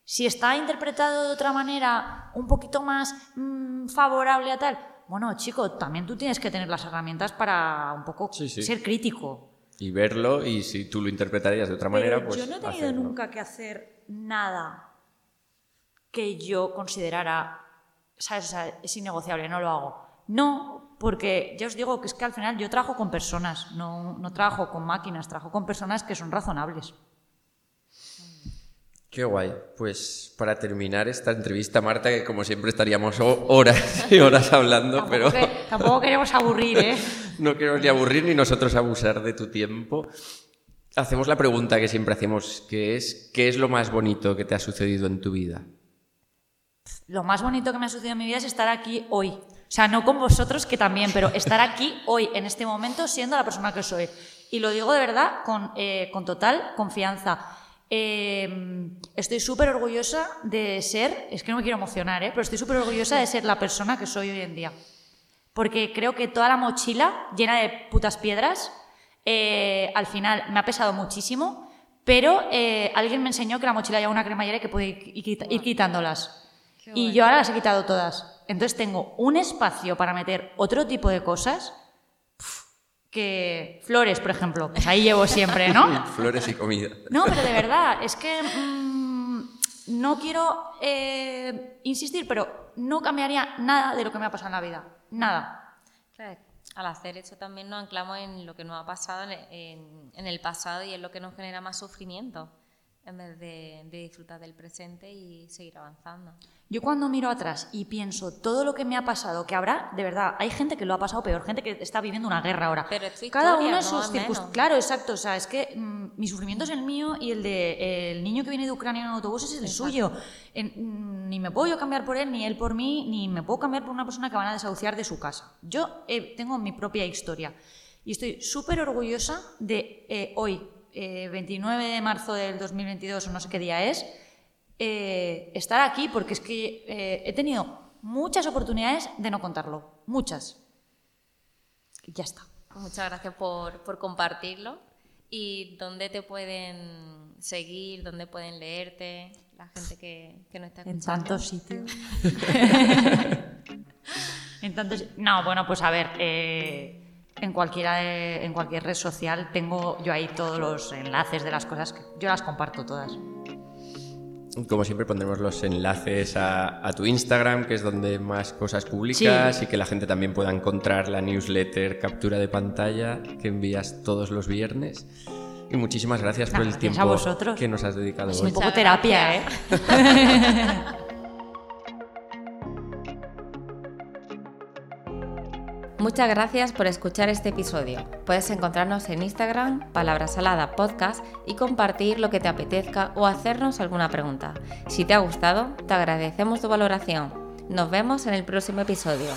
Si está interpretado de otra manera, un poquito más mm, favorable a tal, bueno, chico, también tú tienes que tener las herramientas para un poco Sí, sí. ser crítico. Y verlo y si tú lo interpretarías de otra manera, pues yo no he tenido hacerlo. nunca que hacer nada que yo considerara, ¿sabes? O sea, es innegociable, no lo hago. No, porque ya os digo que es que al final yo trabajo con personas, no, no trabajo con máquinas, trabajo con personas que son razonables. Qué guay. Pues para terminar esta entrevista, Marta, que como siempre estaríamos ho- horas [LAUGHS] y horas hablando, Tampoco, pero que- tampoco queremos aburrir, ¿eh? [LAUGHS] no queremos ni aburrir ni nosotros abusar de tu tiempo. Hacemos la pregunta que siempre hacemos, que es, ¿qué es lo más bonito que te ha sucedido en tu vida? Lo más bonito que me ha sucedido en mi vida es estar aquí hoy. O sea, no con vosotros, que también, pero estar aquí hoy, en este momento, siendo la persona que soy. Y lo digo de verdad con, eh, con total confianza. Eh, estoy súper orgullosa de ser, es que no me quiero emocionar, ¿eh? pero estoy súper orgullosa de ser la persona que soy hoy en día. Porque creo que toda la mochila llena de putas piedras, eh, al final me ha pesado muchísimo, pero alguien me enseñó que la mochila lleva una cremallera y que puede ir, quitándolas. Y yo ahora las he quitado todas. Entonces tengo un espacio para meter otro tipo de cosas que flores, por ejemplo. Pues ahí llevo siempre, ¿no? [LAUGHS] Flores y comida. No, pero de verdad, es que mm, no quiero eh, insistir, pero no cambiaría nada de lo que me ha pasado en la vida. Nada. Claro, al hacer eso también nos anclamos en lo que nos ha pasado en, en- en el pasado y es lo que nos genera más sufrimiento. En vez de, disfrutar del presente y seguir avanzando. Yo cuando miro atrás y pienso todo lo que me ha pasado, que habrá, de verdad, hay gente que lo ha pasado peor, gente que está viviendo una guerra ahora. Pero es Cada uno de sus circunstancias. Claro, exacto. O sea, es que mm, mi sufrimiento es el mío y el de el niño que viene de Ucrania en autobús es el suyo. Mm, ni me puedo yo cambiar por él, ni él por mí, ni me puedo cambiar por una persona que van a desahuciar de su casa. Yo eh, tengo mi propia historia y estoy súper orgullosa de eh, hoy, 29 eh, de marzo del 2022 o no sé qué día es, eh, estar aquí porque es que eh, he tenido muchas oportunidades de no contarlo, muchas. ya está. Muchas gracias por, por compartirlo. ¿Y dónde te pueden seguir? ¿Dónde pueden leerte? La gente que, que no está escuchando. En tantos sitios. [LAUGHS] en tantos... No, bueno, pues a ver, en, cualquiera en cualquier red social tengo yo ahí todos los enlaces de las cosas, que yo las comparto todas. Como siempre pondremos los enlaces a, tu Instagram, que es donde más cosas publicas y que la gente también pueda encontrar la newsletter captura de pantalla que envías todos los viernes. Y muchísimas gracias por el tiempo que nos has dedicado es hoy. un poco terapia, ¿eh? [LAUGHS] Muchas gracias por escuchar este episodio. Puedes encontrarnos en Instagram, Palabra Podcast, y compartir lo que te apetezca o hacernos alguna pregunta. Si te ha gustado, te agradecemos tu valoración. Nos vemos en el próximo episodio.